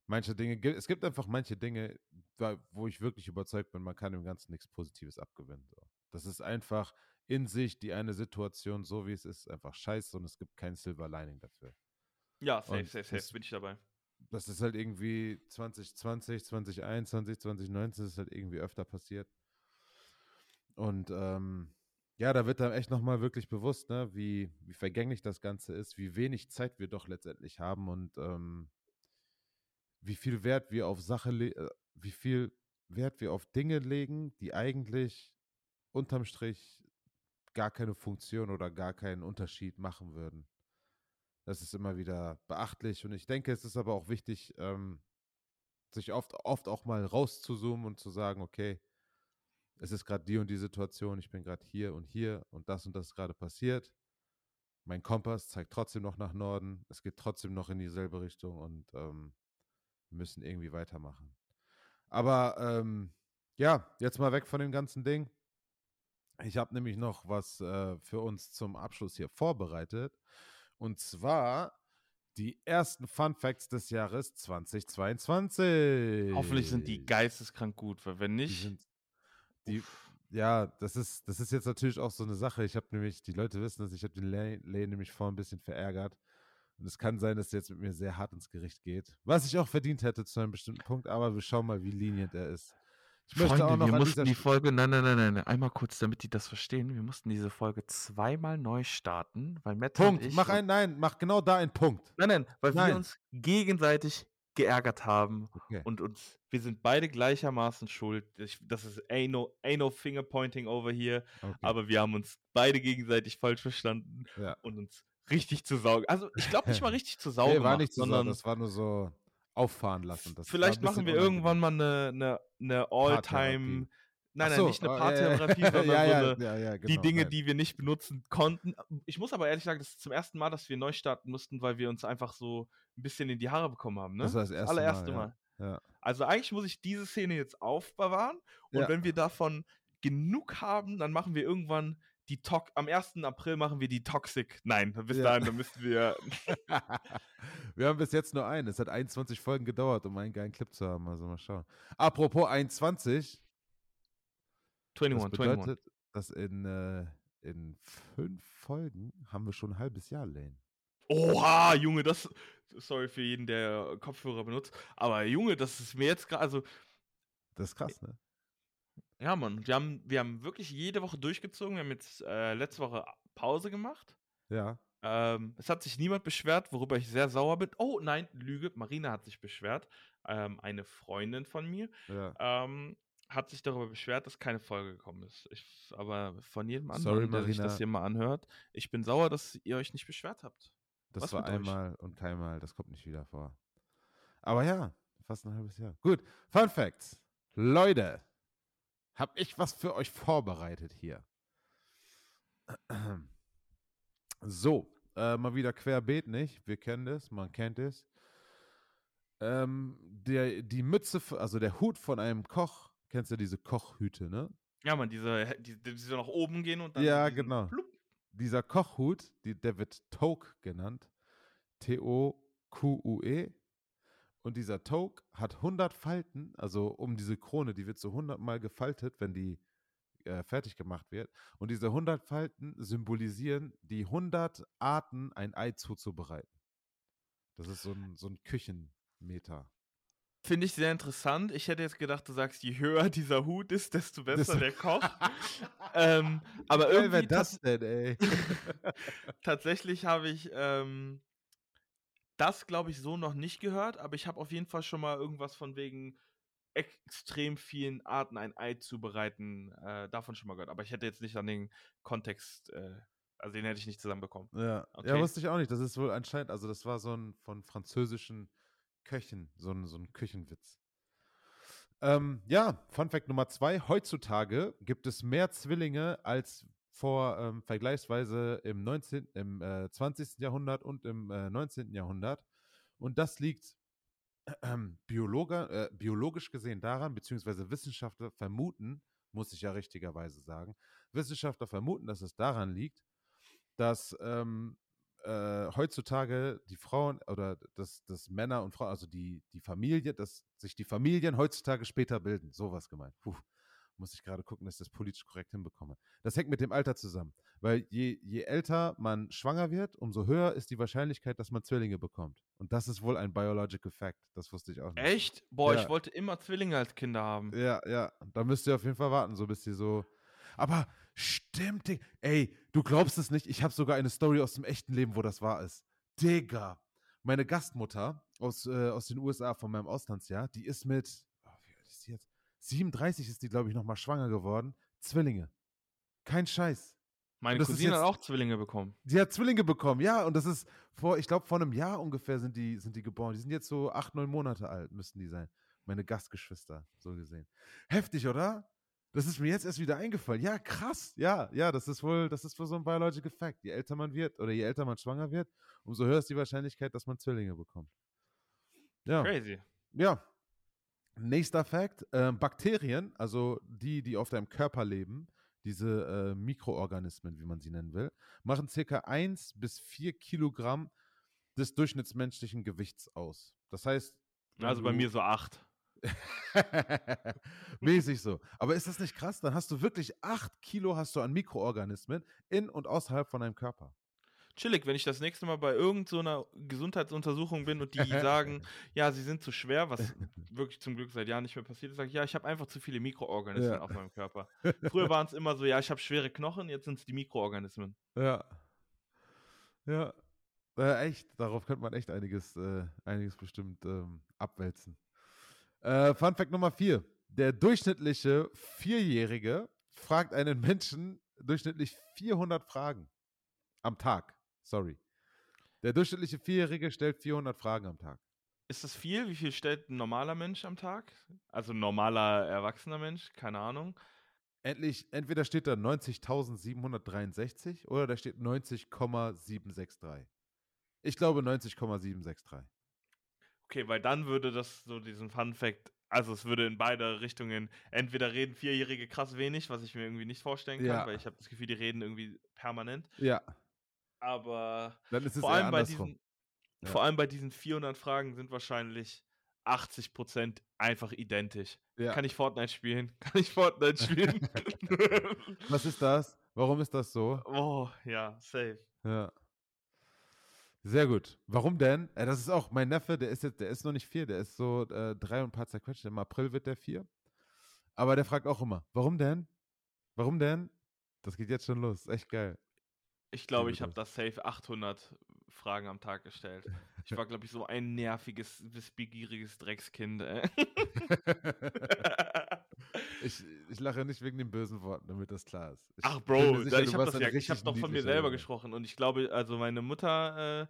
manche Dinge, es gibt einfach manche Dinge, wo ich wirklich überzeugt bin, man kann dem Ganzen nichts Positives abgewinnen. So. Das ist einfach in sich die eine Situation, so wie es ist, einfach scheiße und es gibt kein Silver Lining dafür. Ja, safe, Und safe, safe, bin ich dabei. Das ist halt irgendwie 2020, 2021, 2019 ist halt irgendwie öfter passiert. Und ähm, ja, da wird dann echt nochmal wirklich bewusst, ne, wie, wie vergänglich das Ganze ist, wie wenig Zeit wir doch letztendlich haben und ähm, wie viel Wert wir auf Sache, äh, wie viel Wert wir auf Dinge legen, die eigentlich unterm Strich gar keine Funktion oder gar keinen Unterschied machen würden. Das ist immer wieder beachtlich und ich denke, es ist aber auch wichtig, ähm, sich oft, oft auch mal rauszuzoomen und zu sagen, okay, es ist gerade die und die Situation, ich bin gerade hier und hier und das und das gerade passiert. Mein Kompass zeigt trotzdem noch nach Norden, es geht trotzdem noch in dieselbe Richtung und ähm, wir müssen irgendwie weitermachen. Aber ähm, ja, jetzt mal weg von dem ganzen Ding. Ich habe nämlich noch was äh, für uns zum Abschluss hier vorbereitet. Und zwar die ersten Fun Facts des Jahres 2022. Hoffentlich sind die geisteskrank gut, weil wenn Die nicht, sind, die, ja, das ist, das ist jetzt natürlich auch so eine Sache. Ich habe nämlich, die Leute wissen das, ich habe den Lane, Lane nämlich vorhin ein bisschen verärgert. Und es kann sein, dass er jetzt mit mir sehr hart ins Gericht geht. Was ich auch verdient hätte zu einem bestimmten Punkt, aber wir schauen mal, wie lenient er ist. Ich möchte Freunde, auch noch wir mussten die Folge, nein, nein, nein, nein, einmal kurz, damit die das verstehen, wir mussten diese Folge zweimal neu starten, weil Matt und Punkt. ich, Mach ein, nein, mach genau da einen Punkt. nein, nein, weil Nein. wir uns gegenseitig geärgert haben Okay. und uns, wir sind beide gleichermaßen schuld. Ich, das ist ain't no, ain't no finger pointing over here, okay. aber wir haben uns beide gegenseitig falsch verstanden ja. und uns richtig zu saugen. Also ich glaube nicht mal richtig zu saugen, Nee, war nicht so, sondern das war nur so auffahren lassen. Das Vielleicht machen wir unangenehm. irgendwann mal eine, eine, eine All-Time. Nein, Ach nein, so, nicht eine oh, ja, Paartherapie, ja, sondern ja, so ja, eine, ja, ja, die genau, Dinge, nein. die wir nicht benutzen konnten. Ich muss aber ehrlich sagen, das ist zum ersten Mal, dass wir neu starten mussten, weil wir uns einfach so ein bisschen in die Haare bekommen haben. Ne? Das war das erste allererste Mal, Mal. ja. Ja. Also eigentlich muss ich diese Szene jetzt aufbewahren und Ja. wenn wir davon genug haben, dann machen wir irgendwann die Tox. Am 1. April machen wir die Toxic. Nein, bis Ja. dahin, dann müssten wir. wir haben bis jetzt nur einen. Es hat 21 Folgen gedauert, um einen geilen Clip zu haben. Also mal schauen. Apropos 21, 21, das 21. bedeutet, dass in, äh, in fünf Folgen haben wir schon ein halbes Jahr, Lane. Oha, Junge, das. Sorry für jeden, der Kopfhörer benutzt. Aber Junge, das ist mir jetzt gerade. Also, Das ist krass, ne? Ja, Mann. Wir haben, wir haben wirklich jede Woche durchgezogen. Wir haben jetzt äh, letzte Woche Pause gemacht. Ja. Ähm, es hat sich niemand beschwert, worüber ich sehr sauer bin. Oh, nein, Lüge. Marina hat sich beschwert. Ähm, eine Freundin von mir ja. ähm, hat sich darüber beschwert, dass keine Folge gekommen ist. Ich, aber von jedem Sorry, anderen, der sich das Marina. hier mal anhört, ich bin sauer, dass ihr euch nicht beschwert habt. Das Was war mit euch? einmal und keinmal. Das kommt nicht wieder vor. Aber ja, fast ein halbes Jahr. Gut, Fun Facts. Leute, hab ich was für euch vorbereitet hier. So, äh, mal wieder querbeet, nicht? Wir kennen das, man kennt es. Ähm, der, die Mütze, also der Hut von einem Koch, kennst du diese Kochhüte, ne? Ja, man, diese, die, die so nach oben gehen und dann. Ja, genau. Plupp. Dieser Kochhut, die, der wird Toque genannt. T-O-Q-U-E. Und dieser Toque hat 100 Falten, also um diese Krone, die wird so 100 Mal gefaltet, wenn die äh, fertig gemacht wird. Und diese 100 Falten symbolisieren die 100 Arten, ein Ei zuzubereiten. Das ist so ein, so ein Küchenmeter. Finde ich sehr interessant. Ich hätte jetzt gedacht, du sagst, je höher dieser Hut ist, desto besser das der Koch. ähm, aber irgendwie. Wer das denn, ey? tatsächlich habe ich ähm, das, glaube ich, so noch nicht gehört, aber ich habe auf jeden Fall schon mal irgendwas von wegen extrem vielen Arten ein Ei zubereiten, äh, davon schon mal gehört. Aber ich hätte jetzt nicht an den Kontext, äh, also den hätte ich nicht zusammenbekommen. Ja. Okay. ja, wusste ich auch nicht. Das ist wohl anscheinend, also das war so ein von französischen Köchen, so ein, so ein Küchenwitz. Ähm, ja, Fun Fact Nummer zwei. Heutzutage gibt es mehr Zwillinge als vor ähm, vergleichsweise im, 19., im äh, 20. Jahrhundert und im äh, 19. Jahrhundert. Und das liegt äh, Biologe, biologisch gesehen daran, beziehungsweise Wissenschaftler vermuten, muss ich ja richtigerweise sagen, Wissenschaftler vermuten, dass es daran liegt, dass ähm, äh, heutzutage die Frauen oder dass, dass Männer und Frauen, also die, die Familie, dass sich die Familien heutzutage später bilden. Sowas gemeint. Puh, muss ich gerade gucken, dass ich das politisch korrekt hinbekomme. Das hängt mit dem Alter zusammen. Weil je, je älter man schwanger wird, umso höher ist die Wahrscheinlichkeit, dass man Zwillinge bekommt. Und das ist wohl ein biological fact. Das wusste ich auch nicht. Echt? Boah, ja. ich wollte immer Zwillinge als Kinder haben. Ja, ja. Da müsst ihr auf jeden Fall warten, so bis die so. Aber Stimmt, Digga. Ey, du glaubst es nicht. Ich habe sogar eine Story aus dem echten Leben, wo das wahr ist. Digga. Meine Gastmutter aus, äh, aus den USA von meinem Auslandsjahr, die ist mit, oh, wie alt ist die jetzt? 37 ist die, glaube ich, nochmal schwanger geworden. Zwillinge. Kein Scheiß. Meine Cousine jetzt, hat auch Zwillinge bekommen. Sie hat Zwillinge bekommen, ja. Und das ist vor, ich glaube, vor einem Jahr ungefähr sind die, sind die geboren. Die sind jetzt so acht, neun Monate alt, müssten die sein. Meine Gastgeschwister, so gesehen. Heftig, oder? Das ist mir jetzt erst wieder eingefallen. Ja, krass. Ja, ja, das ist wohl, das ist wohl so ein biological fact. Je älter man wird oder je älter man schwanger wird, umso höher ist die Wahrscheinlichkeit, dass man Zwillinge bekommt. Ja. Crazy. Ja. Nächster Fact: äh, Bakterien, also die, die auf deinem Körper leben, diese äh, Mikroorganismen, wie man sie nennen will, machen circa 1 bis 4 Kilogramm des durchschnittsmenschlichen Gewichts aus. Das heißt. Also bei mir so 8. Mäßig so. Aber ist das nicht krass? Dann hast du wirklich acht Kilo hast du an Mikroorganismen in und außerhalb von deinem Körper. Chillig, wenn ich das nächste Mal bei irgendeiner so Gesundheitsuntersuchung bin und die sagen, ja, sie sind zu schwer, was wirklich zum Glück seit Jahren nicht mehr passiert ist, sage ich, ja, ich habe einfach zu viele Mikroorganismen ja. auf meinem Körper. Früher waren es immer so, ja, ich habe schwere Knochen, jetzt sind es die Mikroorganismen. Ja. Ja. Äh, echt, darauf könnte man echt einiges, äh, einiges bestimmt ähm, abwälzen. Äh, Fun Fact Nummer vier. Der durchschnittliche Vierjährige fragt einen Menschen durchschnittlich 400 Fragen am Tag. Sorry. Der durchschnittliche Vierjährige stellt 400 Fragen am Tag. Ist das viel? Wie viel stellt ein normaler Mensch am Tag? Also ein normaler erwachsener Mensch? Keine Ahnung. Endlich, entweder steht da 90.763 oder da steht 90,763. Ich glaube 90,763. Okay, weil dann würde das so diesen Fun Fact, also es würde in beide Richtungen, entweder reden Vierjährige krass wenig, was ich mir irgendwie nicht vorstellen kann, ja. weil ich habe das Gefühl, die reden irgendwie permanent. Ja. Aber vor, allem bei diesen, ja. vor allem bei diesen 400 Fragen sind wahrscheinlich 80% einfach identisch. Ja. Kann ich Fortnite spielen? Kann ich Fortnite spielen? was ist das? Warum ist das so? Oh, ja, safe. Ja. Sehr gut. Warum denn? Äh, das ist auch mein Neffe, der ist jetzt, der ist noch nicht vier, der ist so äh, drei und ein paar zerquetscht. Im April wird der vier. Aber der fragt auch immer, warum denn? Warum denn? Das geht jetzt schon los. Echt geil. Ich glaube, ich habe da safe 800 Fragen am Tag gestellt. Ich war, glaube ich, so ein nerviges, wissbegieriges Dreckskind. Ey. ich, ich lache nicht wegen den bösen Worten, damit das klar ist. Ich Ach, Bro, sicher, ich habe das ja, ich habe doch von mir selber gesprochen und ich glaube, also meine Mutter, äh,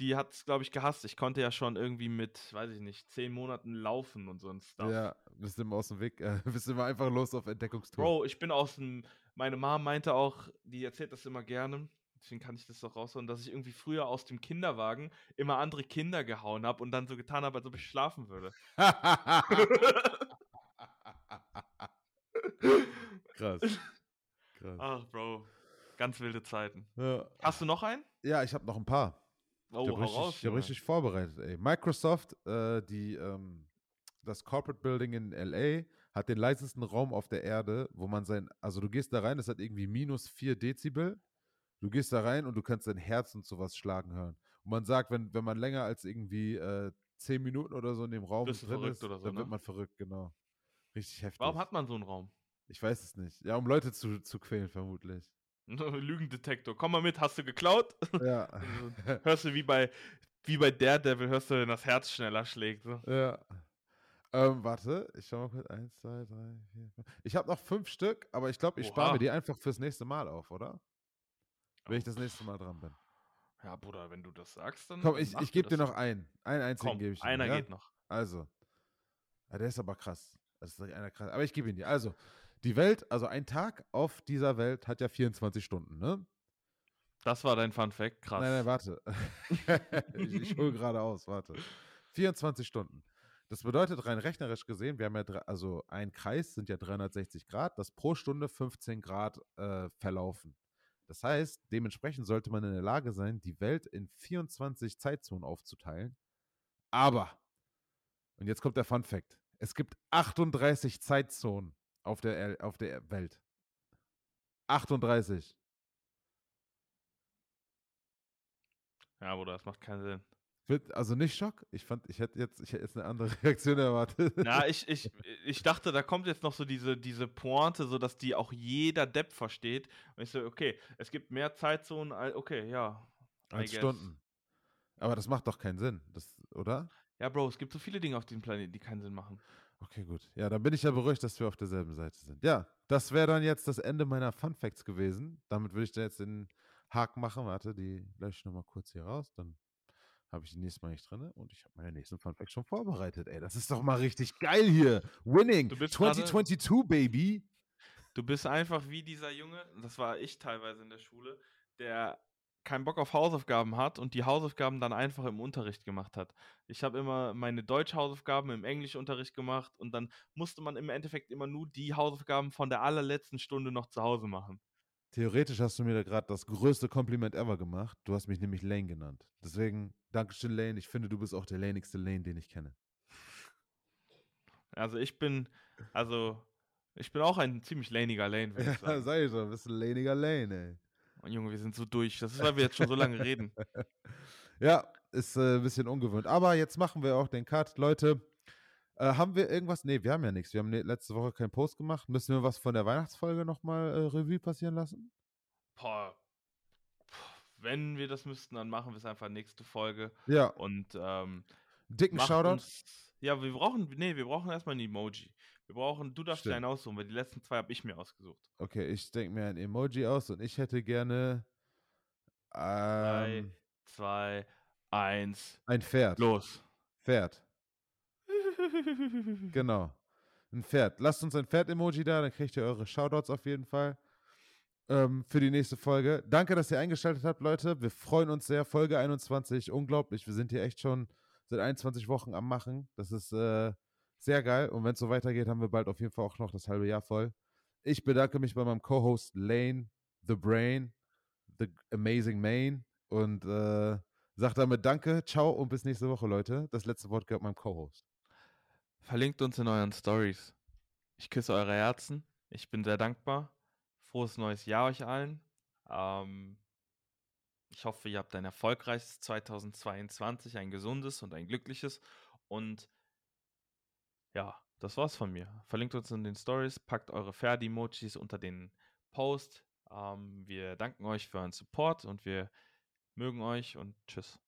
die hat es, glaube ich, gehasst. Ich konnte ja schon irgendwie mit, weiß ich nicht, zehn Monaten laufen und so ein Stuff. Ja, bist immer aus dem Weg, äh, bist immer einfach los auf Entdeckungstour. Bro, ich bin aus dem. Meine Mom meinte auch, die erzählt das immer gerne, deswegen kann ich das doch raushauen, dass ich irgendwie früher aus dem Kinderwagen immer andere Kinder gehauen habe und dann so getan habe, als ob ich schlafen würde. Krass. Krass. Ach, Bro, ganz wilde Zeiten. Ja, Hast du noch einen? ja ich habe noch ein paar. Oh, ich habe richtig, raus. ich hab richtig vorbereitet, ey. Microsoft, äh, die, ähm, das Corporate Building in LA hat den leisesten Raum auf der Erde, wo man sein, also du gehst da rein, das hat irgendwie minus 4 Dezibel. Du gehst da rein und du kannst dein Herz und sowas schlagen hören. Und man sagt, wenn, wenn man länger als irgendwie äh, 10 Minuten oder so in dem Raum Bist drin ist, so, dann wird ne? man verrückt, genau. Richtig heftig. Warum hat man so einen Raum? ich weiß es nicht. Ja, um Leute zu, zu quälen, vermutlich. Lügendetektor. Komm mal mit, hast du geklaut? Ja. hörst du wie bei, wie bei Daredevil, hörst du, wenn das Herz schneller schlägt. So. Ja. Ähm, warte, ich schau mal kurz. Eins, zwei, drei, vier, fünf. Ich habe noch fünf Stück, aber ich glaube, ich spare mir die einfach fürs nächste Mal auf, oder? Wenn ich das nächste Mal dran bin. Ja, Bruder, wenn du das sagst, dann. Komm, ich, ich gebe dir noch einen. Einen einzigen gebe ich dir. einer ja? geht noch. Also. Ja, der ist aber krass. Das ist einer krass. Aber ich gebe ihn dir. Also, die Welt, also ein Tag auf dieser Welt hat ja 24 Stunden, ne? Das war dein Fun Fact, krass. Nein, nein, warte. ich ich hole gerade aus, warte. 24 Stunden. Das bedeutet rein rechnerisch gesehen, wir haben ja, drei- also ein Kreis sind ja 360 Grad, das pro Stunde 15 Grad äh, verlaufen. Das heißt, dementsprechend sollte man in der Lage sein, die Welt in 24 Zeitzonen aufzuteilen. Aber, und jetzt kommt der Fun Fact, es gibt 38 Zeitzonen auf der, Er- auf der Welt. 38. Ja, Bruder, das macht keinen Sinn. Also nicht Schock. Ich fand, ich hätte jetzt, ich hätte jetzt eine andere Reaktion erwartet. Na, ich, ich, ich dachte, da kommt jetzt noch so diese, diese Pointe, so dass die auch jeder Depp versteht. Und ich so, okay, es gibt mehr Zeitzonen, als, okay, ja. Als. Stunden. Aber das macht doch keinen Sinn, das, oder? Ja, Bro, es gibt so viele Dinge auf diesem Planeten, die keinen Sinn machen. Okay, gut. Ja, dann bin ich ja beruhigt, dass wir auf derselben Seite sind. Ja, das wäre dann jetzt das Ende meiner Fun Facts gewesen. Damit würde ich da jetzt den Haken machen. Warte, die lösche ich nochmal kurz hier raus. Dann habe ich die nächste Mal nicht drin. Und ich habe meine nächsten Fun Facts schon vorbereitet. Ey, das ist doch mal richtig geil hier. Winning Du bist gerade- 2022, Baby. Du bist einfach wie dieser Junge, das war ich teilweise in der Schule, der keinen Bock auf Hausaufgaben hat und die Hausaufgaben dann einfach im Unterricht gemacht hat. Ich habe immer meine Deutsch-Hausaufgaben im Englischunterricht gemacht und dann musste man im Endeffekt immer nur die Hausaufgaben von der allerletzten Stunde noch zu Hause machen. Theoretisch hast du mir da gerade das größte Kompliment ever gemacht. Du hast mich nämlich Lane genannt. Deswegen, Dankeschön, Lane. Ich finde, du bist auch der lanigste Lane, den ich kenne. Also ich bin, also ich bin auch ein ziemlich laniger Lane, würde ich Ja, sagen. sag ich schon, bist ein laniger Lane, ey. Und Junge, wir sind so durch. Das ist, weil wir jetzt schon so lange reden. Ja, ist äh, ein bisschen ungewöhnt. Aber jetzt machen wir auch den Cut. Leute, äh, haben wir irgendwas? Nee, wir haben ja nichts. Wir haben ne- letzte Woche keinen Post gemacht. Müssen wir was von der Weihnachtsfolge nochmal äh, Revue passieren lassen? Boah. Wenn wir das müssten, dann machen wir es einfach nächste Folge. Ja, Und ähm, dicken Shoutout. uns- Ja, wir brauchen, nee, wir brauchen erstmal ein Emoji. Wir brauchen, du darfst dir einen aussuchen, weil die letzten zwei habe ich mir ausgesucht. Okay, ich denke mir ein Emoji aus und ich hätte gerne Drei, ähm, zwei, eins, ein Pferd. los. Pferd. Genau. Ein Pferd. Lasst uns ein Pferd-Emoji da, dann kriegt ihr eure Shoutouts auf jeden Fall ähm, für die nächste Folge. Danke, dass ihr eingeschaltet habt, Leute. Wir freuen uns sehr. Folge 21, unglaublich. Wir sind hier echt schon seit 21 Wochen am Machen. Das ist äh, sehr geil. Und wenn es so weitergeht, haben wir bald auf jeden Fall auch noch das halbe Jahr voll. Ich bedanke mich bei meinem Co-Host Lane, The Brain, The Amazing Main und äh, sag damit Danke, ciao und bis nächste Woche, Leute. Das letzte Wort gehört meinem Co-Host. Verlinkt uns in euren Stories. Ich küsse eure Herzen. Ich bin sehr dankbar. Frohes neues Jahr euch allen. Ähm, ich hoffe, ihr habt ein erfolgreiches 2022, ein gesundes und ein glückliches. Und ja, das war's von mir. Verlinkt uns in den Stories, packt eure Pferd-Emojis unter den Post. Ähm, wir danken euch für euren Support und wir mögen euch und tschüss.